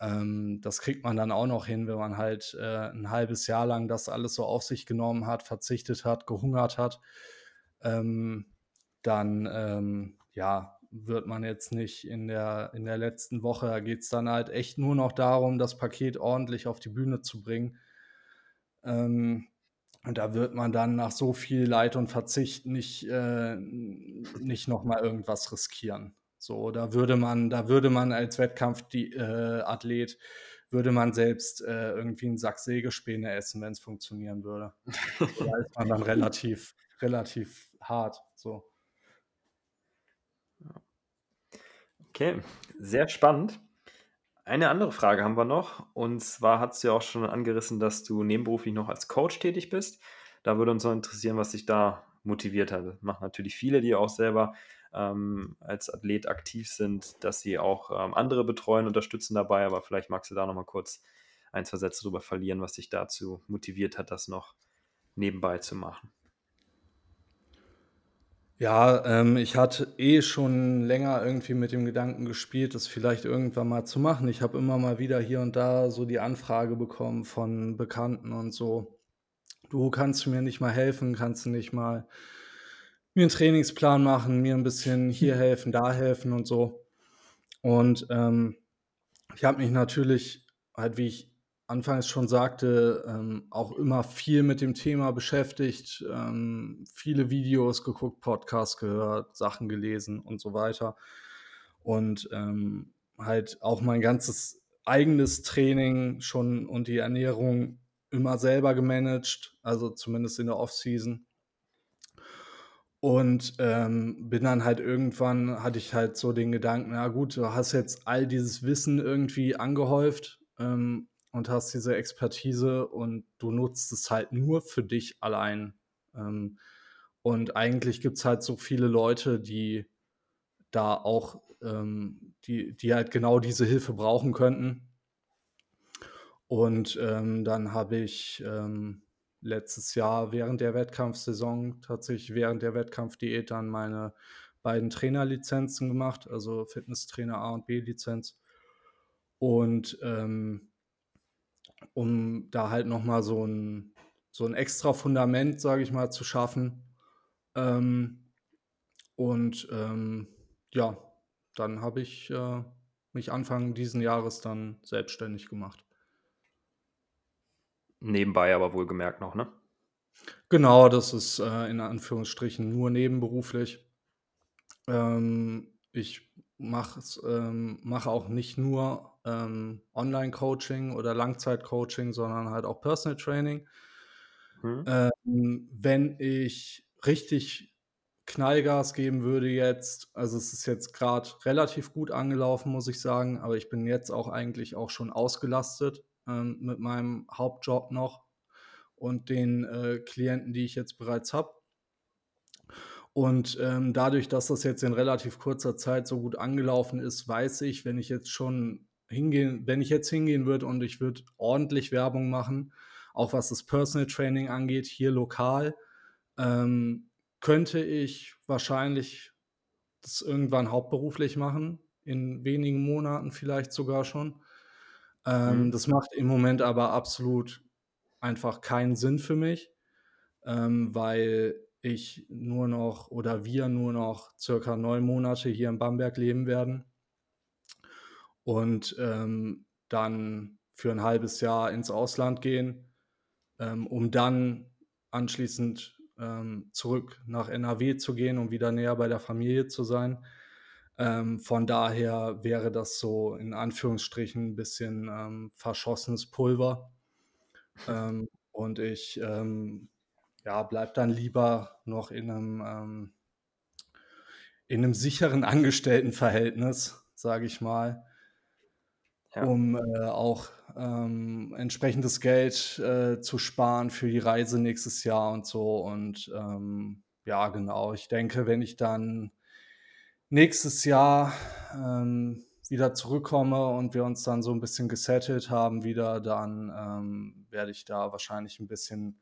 Ähm, das kriegt man dann auch noch hin, wenn man halt äh, ein halbes Jahr lang das alles so auf sich genommen hat, verzichtet hat, gehungert hat. Ähm, dann ähm, ja, wird man jetzt nicht in der, in der letzten Woche. Da geht es dann halt echt nur noch darum, das Paket ordentlich auf die Bühne zu bringen. Ähm, und da wird man dann nach so viel Leid und Verzicht nicht, äh, nicht nochmal irgendwas riskieren. So, da würde man, da würde man als Wettkampfathlet, äh, würde man selbst äh, irgendwie einen Sack Sägespäne essen, wenn es funktionieren würde. da ist man dann relativ, relativ hart. So. Okay, sehr spannend. Eine andere Frage haben wir noch. Und zwar hast du ja auch schon angerissen, dass du nebenberuflich noch als Coach tätig bist. Da würde uns noch interessieren, was dich da motiviert hat. Das machen natürlich viele, die auch selber ähm, als Athlet aktiv sind, dass sie auch ähm, andere betreuen, unterstützen dabei. Aber vielleicht magst du da nochmal kurz ein, zwei Sätze drüber verlieren, was dich dazu motiviert hat, das noch nebenbei zu machen. Ja, ähm, ich hatte eh schon länger irgendwie mit dem Gedanken gespielt, das vielleicht irgendwann mal zu machen. Ich habe immer mal wieder hier und da so die Anfrage bekommen von Bekannten und so: „Du, kannst mir nicht mal helfen? Kannst du nicht mal mir einen Trainingsplan machen, mir ein bisschen hier helfen, da helfen“ und so. Und, ähm, ich habe mich natürlich halt, wie ich anfangs schon sagte, ähm, auch immer viel mit dem Thema beschäftigt, ähm, viele Videos geguckt, Podcasts gehört, Sachen gelesen und so weiter. Und ähm, halt auch mein ganzes eigenes Training schon und die Ernährung immer selber gemanagt, also zumindest in der Off-Season. Und ähm, bin dann halt irgendwann, hatte ich halt so den Gedanken, na gut, du hast jetzt all dieses Wissen irgendwie angehäuft, ähm, und hast diese Expertise und du nutzt es halt nur für dich allein. Ähm, und eigentlich gibt es halt so viele Leute, die da auch, ähm, die, die halt genau diese Hilfe brauchen könnten. Und ähm, dann habe ich ähm, letztes Jahr während der Wettkampfsaison, tatsächlich während der Wettkampfdiät, dann meine beiden Trainerlizenzen gemacht, also Fitnesstrainer A und B-Lizenz. Und ähm, um da halt nochmal so ein, so ein extra Fundament, sage ich mal, zu schaffen. Ähm, und ähm, ja, dann habe ich äh, mich Anfang diesen Jahres dann selbstständig gemacht. Nebenbei aber wohlgemerkt noch, ne? Genau, das ist äh, in Anführungsstrichen nur nebenberuflich. Ähm, ich mache ähm, mache auch nicht nur ähm, Online-Coaching oder Langzeit-Coaching, sondern halt auch Personal Training. Mhm. Ähm, wenn ich richtig Knallgas geben würde jetzt, also es ist jetzt gerade relativ gut angelaufen, muss ich sagen, aber ich bin jetzt auch eigentlich auch schon ausgelastet ähm, mit meinem Hauptjob noch und den äh, Klienten, die ich jetzt bereits habe. Und ähm, dadurch, dass das jetzt in relativ kurzer Zeit so gut angelaufen ist, weiß ich, wenn ich jetzt schon hingehen, wenn ich jetzt hingehen würde und ich würde ordentlich Werbung machen, auch was das Personal Training angeht, hier lokal, ähm, könnte ich wahrscheinlich das irgendwann hauptberuflich machen, in wenigen Monaten vielleicht sogar schon. Ähm, mhm. Das macht im Moment aber absolut einfach keinen Sinn für mich, ähm, weil ich nur noch oder wir nur noch circa neun Monate hier in Bamberg leben werden und ähm, dann für ein halbes Jahr ins Ausland gehen, ähm, um dann anschließend ähm, zurück nach NRW zu gehen, um wieder näher bei der Familie zu sein. Ähm, von daher wäre das so in Anführungsstrichen ein bisschen ähm, verschossenes Pulver. Ähm, und ich ja, bleibe dann lieber noch in einem, in einem sicheren Angestelltenverhältnis, sage ich mal, ja. um äh, auch ähm, entsprechendes Geld äh, zu sparen für die Reise nächstes Jahr und so. Und ähm, ja, genau, ich denke, wenn ich dann nächstes Jahr ähm, wieder zurückkomme und wir uns dann so ein bisschen gesettelt haben wieder, dann ähm, werde ich da wahrscheinlich ein bisschen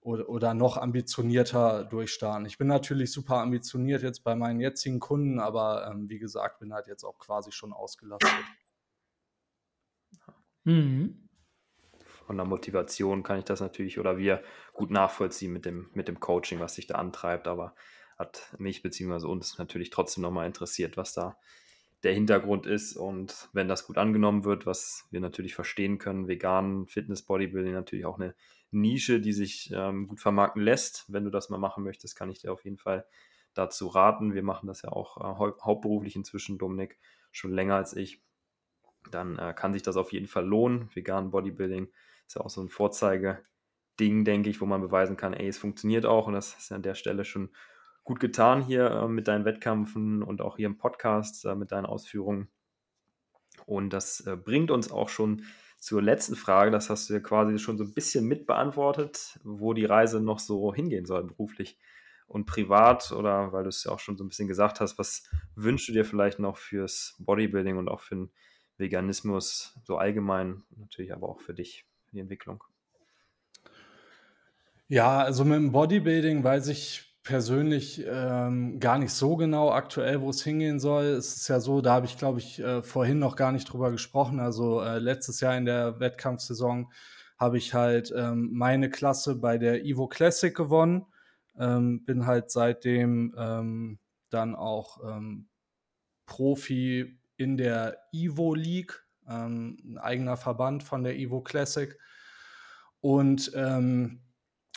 oder, oder noch ambitionierter durchstarten. Ich bin natürlich super ambitioniert jetzt bei meinen jetzigen Kunden, aber ähm, wie gesagt, bin halt jetzt auch quasi schon ausgelastet. Mhm. Von der Motivation kann ich das natürlich oder wir gut nachvollziehen mit dem, mit dem Coaching, was sich da antreibt, aber hat mich bzw. uns natürlich trotzdem nochmal interessiert, was da der Hintergrund ist und wenn das gut angenommen wird, was wir natürlich verstehen können, vegan, Fitness, Bodybuilding natürlich auch eine Nische, die sich ähm, gut vermarkten lässt. Wenn du das mal machen möchtest, kann ich dir auf jeden Fall dazu raten. Wir machen das ja auch äh, hauptberuflich inzwischen, Dominik, schon länger als ich dann äh, kann sich das auf jeden Fall lohnen. Vegan Bodybuilding ist ja auch so ein Vorzeigeding, denke ich, wo man beweisen kann, ey, es funktioniert auch und das ist an der Stelle schon gut getan hier äh, mit deinen Wettkämpfen und auch hier im Podcast äh, mit deinen Ausführungen. Und das äh, bringt uns auch schon zur letzten Frage. Das hast du ja quasi schon so ein bisschen mitbeantwortet, wo die Reise noch so hingehen soll beruflich. Und privat oder weil du es ja auch schon so ein bisschen gesagt hast, was wünschst du dir vielleicht noch fürs Bodybuilding und auch für den Veganismus so allgemein, natürlich aber auch für dich, für die Entwicklung? Ja, also mit dem Bodybuilding weiß ich persönlich ähm, gar nicht so genau aktuell, wo es hingehen soll. Es ist ja so, da habe ich, glaube ich, äh, vorhin noch gar nicht drüber gesprochen. Also äh, letztes Jahr in der Wettkampfsaison habe ich halt ähm, meine Klasse bei der Evo Classic gewonnen. Ähm, bin halt seitdem ähm, dann auch ähm, Profi in der Evo League, ähm, ein eigener Verband von der Evo Classic. Und ähm,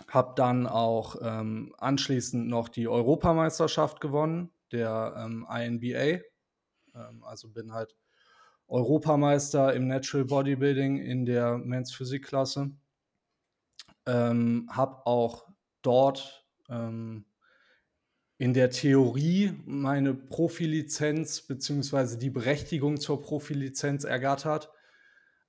habe dann auch ähm, anschließend noch die Europameisterschaft gewonnen, der ähm, INBA. Ähm, also bin halt Europameister im Natural Bodybuilding in der Men's Physik-Klasse. Ähm, habe auch dort ähm, in der Theorie meine Profilizenz bzw. die Berechtigung zur Profilizenz ergattert.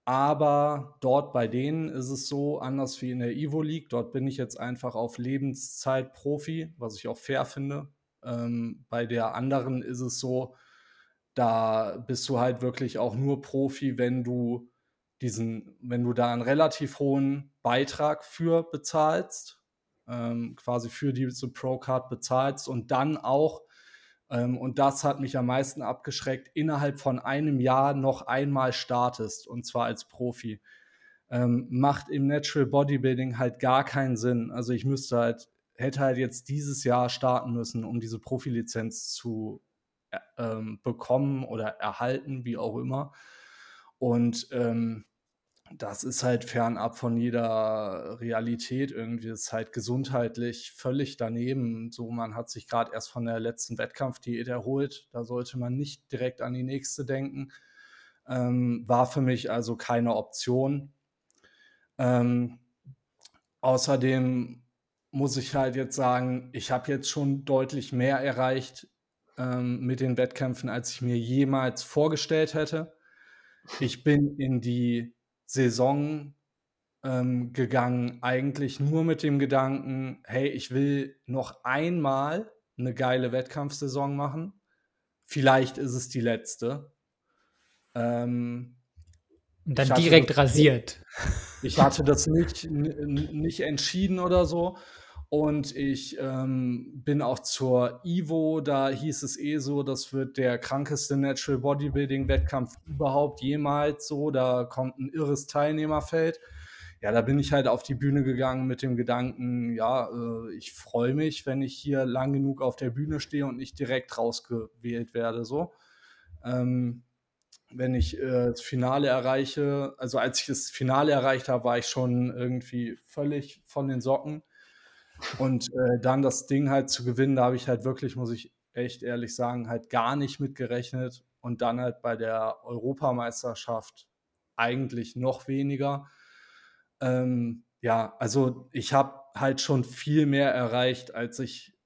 Aber dort bei denen ist es so, anders wie in der Evo League, dort bin ich jetzt einfach auf Lebenszeit Profi, was ich auch fair finde. Ähm, bei der anderen ist es so, da bist du halt wirklich auch nur Profi, wenn du diesen, wenn du da einen relativ hohen Beitrag für bezahlst, ähm, quasi für diese Pro-Card bezahlst und dann auch und das hat mich am meisten abgeschreckt, innerhalb von einem Jahr noch einmal startest, und zwar als Profi. Ähm, macht im Natural Bodybuilding halt gar keinen Sinn. Also ich müsste halt, hätte halt jetzt dieses Jahr starten müssen, um diese Profilizenz zu äh, ähm, bekommen oder erhalten, wie auch immer. Und ähm, das ist halt fernab von jeder Realität irgendwie. Das ist halt gesundheitlich völlig daneben. So, man hat sich gerade erst von der letzten Wettkampfdiät erholt. Da sollte man nicht direkt an die nächste denken. Ähm, war für mich also keine Option. Ähm, außerdem muss ich halt jetzt sagen, ich habe jetzt schon deutlich mehr erreicht ähm, mit den Wettkämpfen, als ich mir jemals vorgestellt hätte. Ich bin in die Saison ähm, gegangen, eigentlich nur mit dem Gedanken, hey, ich will noch einmal eine geile Wettkampfsaison machen. Vielleicht ist es die letzte. Ähm, Und dann direkt das, rasiert. Ich hatte das nicht, nicht entschieden oder so. Und ich ähm, bin auch zur Ivo, da hieß es eh so, das wird der krankeste Natural Bodybuilding Wettkampf überhaupt jemals so. Da kommt ein irres Teilnehmerfeld. Ja, da bin ich halt auf die Bühne gegangen mit dem Gedanken, ja, äh, ich freue mich, wenn ich hier lang genug auf der Bühne stehe und nicht direkt rausgewählt werde. So. Ähm, wenn ich äh, das Finale erreiche, also als ich das Finale erreicht habe, war ich schon irgendwie völlig von den Socken und äh, dann das Ding halt zu gewinnen, da habe ich halt wirklich, muss ich echt ehrlich sagen, halt gar nicht mit gerechnet. Und dann halt bei der Europameisterschaft eigentlich noch weniger. Ähm, ja, also ich habe halt schon viel mehr erreicht, als ich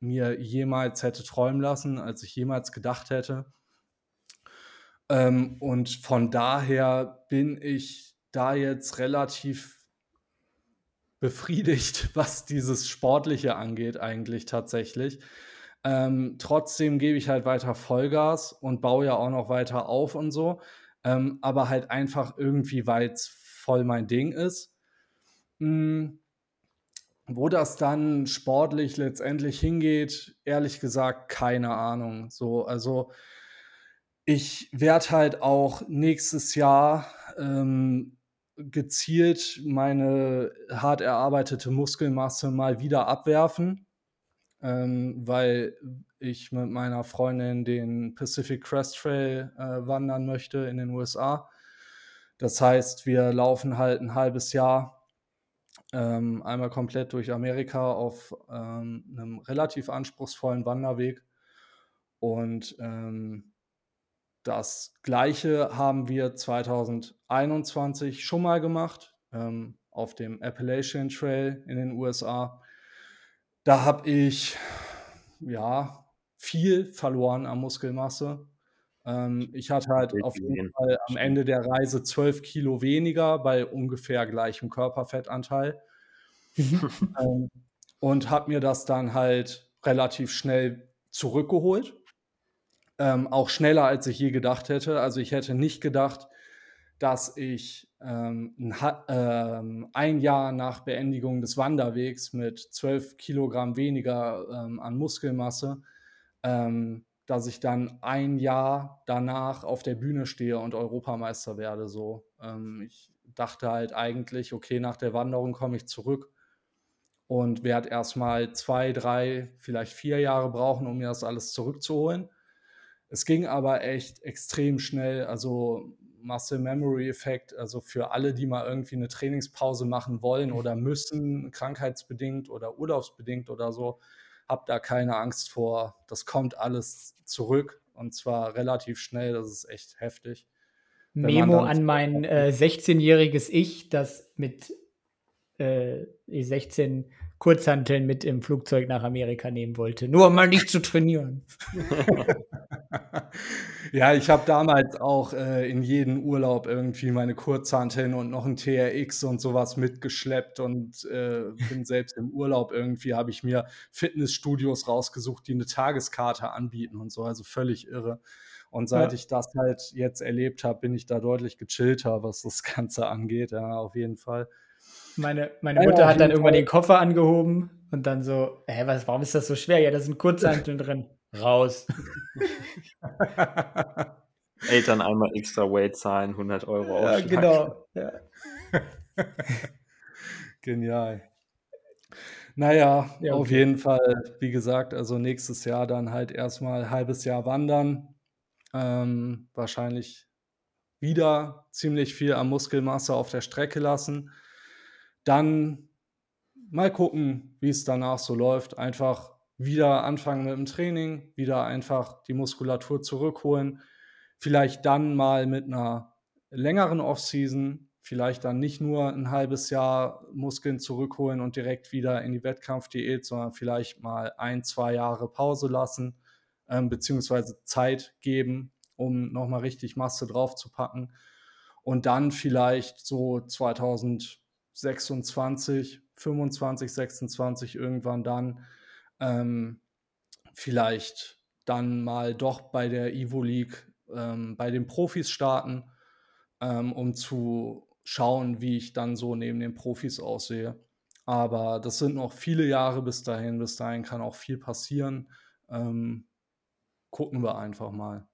mir jemals hätte träumen lassen, als ich jemals gedacht hätte. Ähm, und von daher bin ich da jetzt relativ befriedigt, was dieses Sportliche angeht, eigentlich tatsächlich. Ähm, trotzdem gebe ich halt weiter Vollgas und baue ja auch noch weiter auf und so. Ähm, aber halt einfach irgendwie, weil es voll mein Ding ist. Mhm. Wo das dann sportlich letztendlich hingeht, ehrlich gesagt, keine Ahnung. So, also ich werde halt auch nächstes Jahr ähm, gezielt meine hart erarbeitete Muskelmasse mal wieder abwerfen, ähm, weil ich mit meiner Freundin den Pacific Crest Trail äh, wandern möchte in den USA. Das heißt, wir laufen halt ein halbes Jahr ähm, einmal komplett durch Amerika auf ähm, einem relativ anspruchsvollen Wanderweg. Und ähm, das gleiche haben wir 2021 schon mal gemacht ähm, auf dem Appalachian Trail in den USA. Da habe ich ja viel verloren an Muskelmasse. Ähm, ich hatte halt auf jeden Fall am Ende der Reise 12 Kilo weniger bei ungefähr gleichem Körperfettanteil. Mhm. ähm, und habe mir das dann halt relativ schnell zurückgeholt. Ähm, auch schneller, als ich je gedacht hätte. Also ich hätte nicht gedacht, dass ich ähm, ein, ähm, ein, Jahr nach Beendigung des Wanderwegs mit 12 Kilogramm weniger ähm, an Muskelmasse, ähm, dass ich dann ein Jahr danach auf der Bühne stehe und Europameister werde. So, ähm, ich dachte halt eigentlich, okay, nach der Wanderung komme ich zurück und werde erstmal zwei, drei, vielleicht vier Jahre brauchen, um mir das alles zurückzuholen. Es ging aber echt extrem schnell. Also Muscle Memory Effekt, also für alle, die mal irgendwie eine Trainingspause machen wollen oder müssen, krankheitsbedingt oder urlaubsbedingt oder so, habt da keine Angst vor. Das kommt alles zurück und zwar relativ schnell. Das ist echt heftig. Memo an mein äh, 16-jähriges Ich, das mit äh, 16 Kurzhanteln mit im Flugzeug nach Amerika nehmen wollte, nur um mal nicht zu trainieren. ja, ich habe damals auch äh, in jeden Urlaub irgendwie meine Kurzhanteln und noch ein TRX und sowas mitgeschleppt und äh, bin selbst im Urlaub irgendwie, habe ich mir Fitnessstudios rausgesucht, die eine Tageskarte anbieten und so, also völlig irre. Und seit ja. ich das halt jetzt erlebt habe, bin ich da deutlich gechillter, was das Ganze angeht, ja, auf jeden Fall. Meine, meine Mutter ja, hat dann irgendwann Fall. den Koffer angehoben und dann so, hä, was, warum ist das so schwer? Ja, da sind Kurzhanteln drin. Raus. Eltern einmal extra Weight zahlen, 100 Euro Ja, genau. Ja. Genial. Naja, ja, okay. auf jeden Fall, wie gesagt, also nächstes Jahr dann halt erstmal ein halbes Jahr wandern. Ähm, wahrscheinlich wieder ziemlich viel an Muskelmasse auf der Strecke lassen. Dann mal gucken, wie es danach so läuft. Einfach wieder anfangen mit dem Training, wieder einfach die Muskulatur zurückholen. Vielleicht dann mal mit einer längeren Offseason, vielleicht dann nicht nur ein halbes Jahr Muskeln zurückholen und direkt wieder in die Wettkampfdiät, sondern vielleicht mal ein, zwei Jahre Pause lassen, ähm, beziehungsweise Zeit geben, um nochmal richtig Masse draufzupacken. Und dann vielleicht so 2000 26, 25, 26 irgendwann dann ähm, vielleicht dann mal doch bei der Evo League ähm, bei den Profis starten, ähm, um zu schauen, wie ich dann so neben den Profis aussehe. Aber das sind noch viele Jahre bis dahin. Bis dahin kann auch viel passieren. Ähm, gucken wir einfach mal.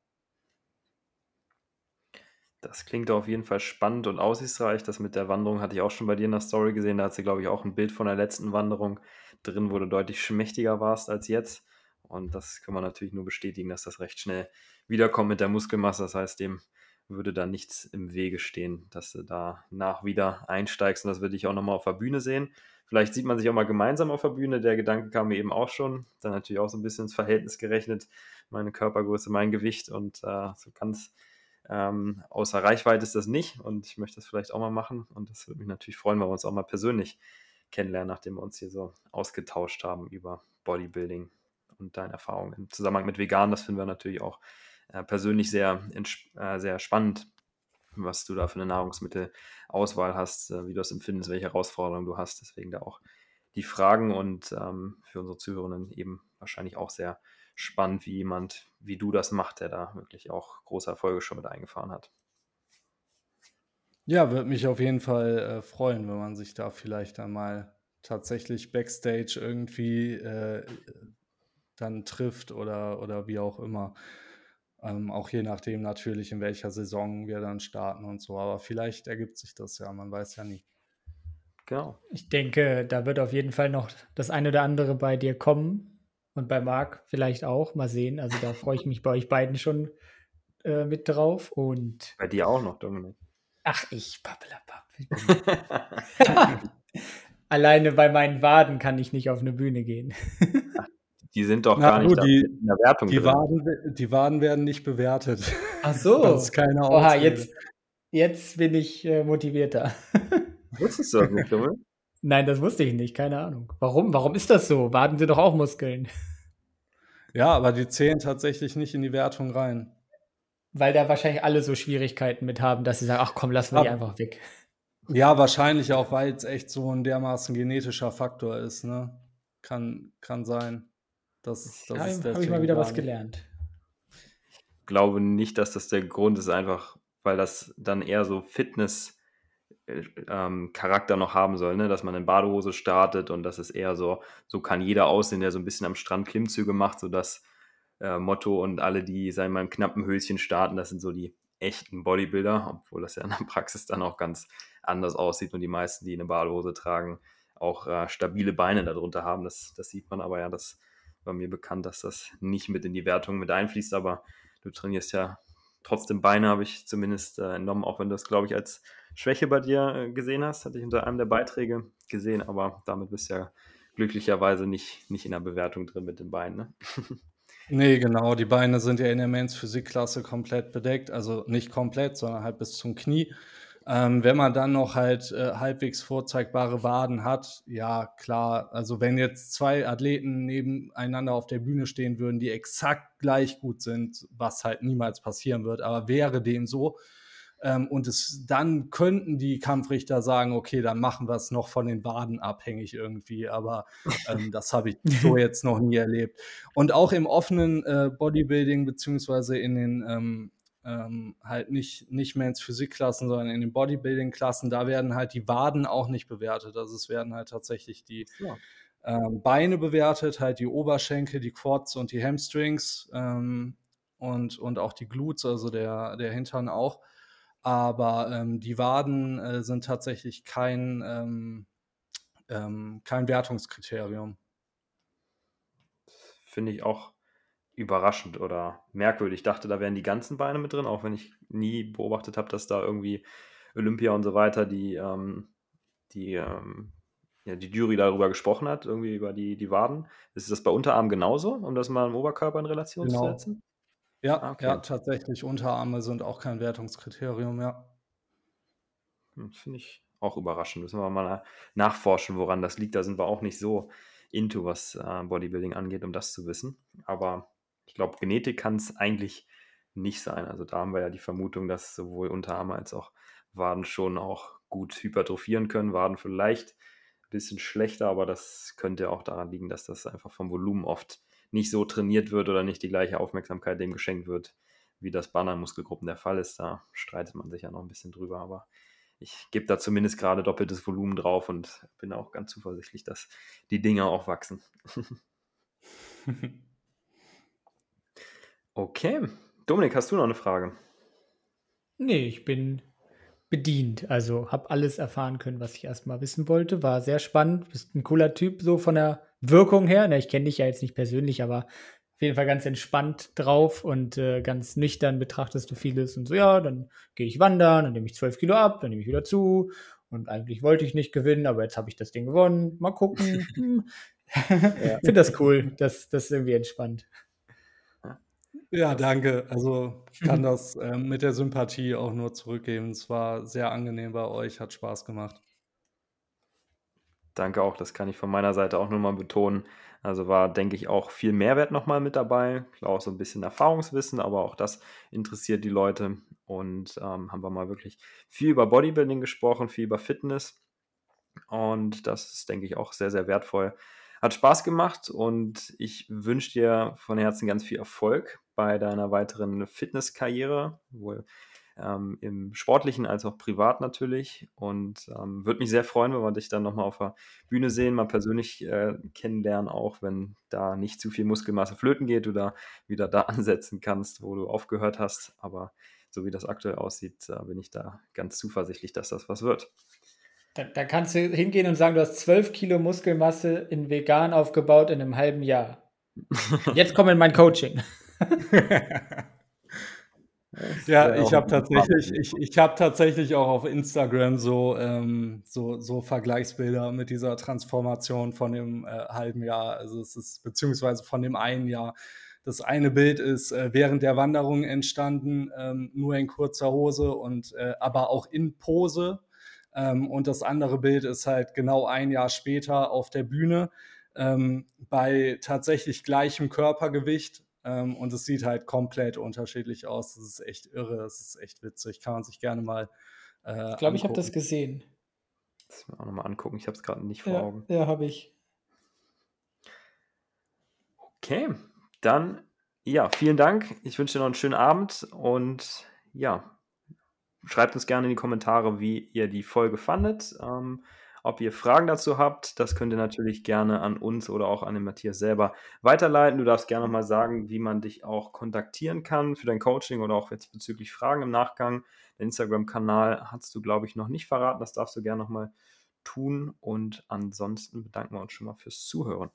Das klingt auf jeden Fall spannend und aussichtsreich. Das mit der Wanderung hatte ich auch schon bei dir in der Story gesehen. Da hat sie, glaube ich, auch ein Bild von der letzten Wanderung drin, wo du deutlich schmächtiger warst als jetzt. Und das kann man natürlich nur bestätigen, dass das recht schnell wiederkommt mit der Muskelmasse. Das heißt, dem würde da nichts im Wege stehen, dass du da nach wieder einsteigst. Und das würde ich auch nochmal auf der Bühne sehen. Vielleicht sieht man sich auch mal gemeinsam auf der Bühne. Der Gedanke kam mir eben auch schon. Dann natürlich auch so ein bisschen ins Verhältnis gerechnet. Meine Körpergröße, mein Gewicht. Und äh, so es ähm, außer Reichweite ist das nicht und ich möchte das vielleicht auch mal machen und das würde mich natürlich freuen, wenn wir uns auch mal persönlich kennenlernen, nachdem wir uns hier so ausgetauscht haben über Bodybuilding und deine Erfahrungen im Zusammenhang mit Vegan. Das finden wir natürlich auch äh, persönlich sehr, äh, sehr spannend, was du da für eine Nahrungsmittelauswahl hast, äh, wie du das empfindest, welche Herausforderungen du hast. Deswegen da auch die Fragen und ähm, für unsere Zuhörerinnen eben wahrscheinlich auch sehr spannend, wie jemand wie du das macht, der da wirklich auch große Erfolge schon mit eingefahren hat. Ja, würde mich auf jeden Fall äh, freuen, wenn man sich da vielleicht dann mal tatsächlich backstage irgendwie äh, dann trifft oder, oder wie auch immer. Ähm, auch je nachdem natürlich, in welcher Saison wir dann starten und so. Aber vielleicht ergibt sich das ja, man weiß ja nie. Genau. Ich denke, da wird auf jeden Fall noch das eine oder andere bei dir kommen. Und bei Marc vielleicht auch. Mal sehen. Also da freue ich mich bei euch beiden schon äh, mit drauf. Und bei dir auch noch, Dominik. Ach, ich pappelapapp. Alleine bei meinen Waden kann ich nicht auf eine Bühne gehen. die sind doch Na, gar nicht die, in der Wertung die Waden, die Waden werden nicht bewertet. Ach so. Das ist keine Oha, jetzt, jetzt bin ich äh, motivierter. Wusstest du das nicht, Dominik? Nein, das wusste ich nicht, keine Ahnung. Warum? Warum ist das so? Waden sie doch auch Muskeln. Ja, aber die zählen tatsächlich nicht in die Wertung rein. Weil da wahrscheinlich alle so Schwierigkeiten mit haben, dass sie sagen, ach komm, lassen wir die einfach weg. Ja, wahrscheinlich auch, weil es echt so ein dermaßen genetischer Faktor ist, ne? kann, kann sein. Das, das Ja, ist habe ich mal wieder was gelernt. glaube nicht, dass das der Grund ist, einfach weil das dann eher so Fitness ähm, Charakter noch haben soll, ne? dass man in Badehose startet und das ist eher so, so kann jeder aussehen, der so ein bisschen am Strand Klimmzüge macht, so das äh, Motto und alle, die sagen mal im knappen Höschen starten, das sind so die echten Bodybuilder, obwohl das ja in der Praxis dann auch ganz anders aussieht und die meisten, die eine Badehose tragen, auch äh, stabile Beine darunter haben. Das, das sieht man aber ja, das war mir bekannt, dass das nicht mit in die Wertung mit einfließt, aber du trainierst ja trotzdem Beine, habe ich zumindest äh, entnommen, auch wenn du das, glaube ich, als Schwäche bei dir äh, gesehen hast, hatte ich unter einem der Beiträge gesehen, aber damit bist du ja glücklicherweise nicht, nicht in der Bewertung drin mit den Beinen. Ne? Nee, genau. Die Beine sind ja in der Men's Physikklasse komplett bedeckt. Also nicht komplett, sondern halt bis zum Knie. Ähm, wenn man dann noch halt äh, halbwegs vorzeigbare Waden hat, ja klar, also wenn jetzt zwei Athleten nebeneinander auf der Bühne stehen würden, die exakt gleich gut sind, was halt niemals passieren wird, aber wäre dem so, ähm, und es, dann könnten die Kampfrichter sagen, okay, dann machen wir es noch von den Waden abhängig irgendwie. Aber ähm, das habe ich so jetzt noch nie erlebt. Und auch im offenen äh, Bodybuilding, beziehungsweise in den ähm, ähm, halt nicht, nicht Mans Physikklassen, sondern in den Bodybuilding-Klassen, da werden halt die Waden auch nicht bewertet. Also es werden halt tatsächlich die Ja. ähm, Beine bewertet, halt die Oberschenkel, die Quads und die Hamstrings ähm, und, und auch die Glutes, also der, der Hintern auch. Aber ähm, die Waden äh, sind tatsächlich kein, ähm, ähm, kein Wertungskriterium. Finde ich auch überraschend oder merkwürdig. Ich dachte, da wären die ganzen Beine mit drin, auch wenn ich nie beobachtet habe, dass da irgendwie Olympia und so weiter die, ähm, die, ähm, ja, die Jury darüber gesprochen hat, irgendwie über die, die Waden. Ist das bei Unterarm genauso, um das mal im Oberkörper in Relation zu Genau. setzen? Ja, Ah, okay. ja, tatsächlich. Unterarme sind auch kein Wertungskriterium, ja. Hm, Finde ich auch überraschend. Müssen wir mal nachforschen, woran das liegt. Da sind wir auch nicht so into, was äh, Bodybuilding angeht, um das zu wissen. Aber ich glaube, Genetik kann es eigentlich nicht sein. Also da haben wir ja die Vermutung, dass sowohl Unterarme als auch Waden schon auch gut hypertrophieren können. Waden vielleicht ein bisschen schlechter, aber das könnte auch daran liegen, dass das einfach vom Volumen oft nicht so trainiert wird oder nicht die gleiche Aufmerksamkeit dem geschenkt wird, wie das bei anderen Muskelgruppen der Fall ist. Da streitet man sich ja noch ein bisschen drüber, aber ich gebe da zumindest gerade doppeltes Volumen drauf und bin auch ganz zuversichtlich, dass die Dinger auch wachsen. Okay. Dominik, hast du noch eine Frage? Nee, ich bin bedient. Also habe alles erfahren können, was ich erstmal wissen wollte. War sehr spannend. Bist ein cooler Typ, so von der Wirkung her. Na, ich kenne dich ja jetzt nicht persönlich, aber auf jeden Fall ganz entspannt drauf und äh, ganz nüchtern betrachtest du vieles und so, ja, dann gehe ich wandern, dann nehme ich 12 Kilo ab, dann nehme ich wieder zu. Und eigentlich wollte ich nicht gewinnen, aber jetzt habe ich das Ding gewonnen. Mal gucken. Hm. Finde das cool. Das, das ist irgendwie entspannt. Ja, danke. Also kann das ähm, mit der Sympathie auch nur zurückgeben. Es war sehr angenehm bei euch, hat Spaß gemacht. Danke auch, das kann ich von meiner Seite auch nur mal betonen. Also war, denke ich, auch viel Mehrwert nochmal mit dabei. Klar, auch so ein bisschen Erfahrungswissen, aber auch das interessiert die Leute. Und ähm, haben wir mal wirklich viel über Bodybuilding gesprochen, viel über Fitness. Und das ist, denke ich, auch sehr, sehr wertvoll. Hat Spaß gemacht und ich wünsche dir von Herzen ganz viel Erfolg bei deiner weiteren Fitnesskarriere, ähm, im sportlichen als auch privat natürlich. Und ähm, würde mich sehr freuen, wenn wir dich dann nochmal auf der Bühne sehen, mal persönlich äh, kennenlernen, auch wenn da nicht zu viel Muskelmasse flöten geht, du da wieder da ansetzen kannst, wo du aufgehört hast. Aber so wie das aktuell aussieht, äh, bin ich da ganz zuversichtlich, dass das was wird. Da, da, kannst du hingehen und sagen, du hast 12 Kilo Muskelmasse in vegan aufgebaut in einem halben Jahr. Jetzt komm in mein Coaching. ja, ich habe tatsächlich, ich, ich habe tatsächlich auch auf Instagram so, ähm, so, so Vergleichsbilder mit dieser Transformation von dem äh, halben Jahr, also es ist beziehungsweise von dem einen Jahr. Das eine Bild ist äh, während der Wanderung entstanden, ähm, nur in kurzer Hose und äh, aber auch in Pose. Ähm, und das andere Bild ist halt genau ein Jahr später auf der Bühne ähm, bei tatsächlich gleichem Körpergewicht. Ähm, und es sieht halt komplett unterschiedlich aus. Das ist echt irre, das ist echt witzig. Kann man sich gerne mal. Äh, ich glaube, ich habe das gesehen. Das mir auch nochmal angucken. Ich habe es gerade nicht vor ja, Augen. Ja, habe ich. Okay, dann ja, vielen Dank. Ich wünsche dir noch einen schönen Abend und ja, schreibt uns gerne in die Kommentare, wie ihr die Folge fandet. Ähm, ob ihr Fragen dazu habt, das könnt ihr natürlich gerne an uns oder auch an den Matthias selber weiterleiten. Du darfst gerne mal sagen, wie man dich auch kontaktieren kann für dein Coaching oder auch jetzt bezüglich Fragen im Nachgang. Den Instagram-Kanal hast du, glaube ich, noch nicht verraten. Das darfst du gerne nochmal tun. Und ansonsten bedanken wir uns schon mal fürs Zuhören.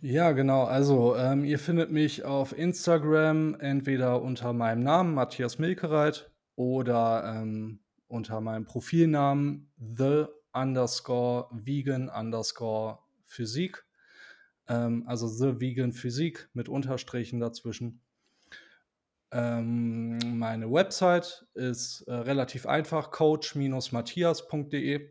Ja, genau. Also, ähm, ihr findet mich auf Instagram entweder unter meinem Namen Matthias Milkereit oder ähm, unter meinem Profilnamen the underscore vegan underscore Physik. Ähm, also the vegan Physik mit Unterstrichen dazwischen. Ähm, meine Website ist äh, relativ einfach, coach-matthias.de.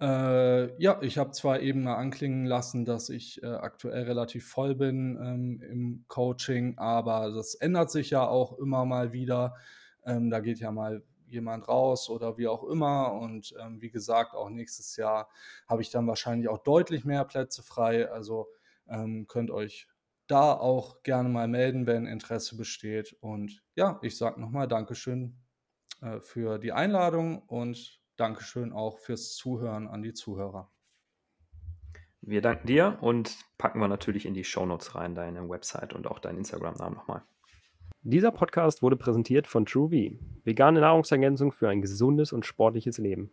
Äh, ja, ich habe zwar eben mal anklingen lassen, dass ich äh, aktuell relativ voll bin ähm, im Coaching, aber das ändert sich ja auch immer mal wieder. Ähm, da geht ja mal jemand raus oder wie auch immer. Und ähm, wie gesagt, auch nächstes Jahr habe ich dann wahrscheinlich auch deutlich mehr Plätze frei. Also ähm, könnt euch da auch gerne mal melden, wenn Interesse besteht. Und ja, ich sage nochmal Dankeschön äh, für die Einladung und Dankeschön auch fürs Zuhören an die Zuhörer. Wir danken dir und packen wir natürlich in die Shownotes rein, deine Website und auch deinen Instagram-Namen nochmal. Dieser Podcast wurde präsentiert von TrueV, vegane Nahrungsergänzung für ein gesundes und sportliches Leben.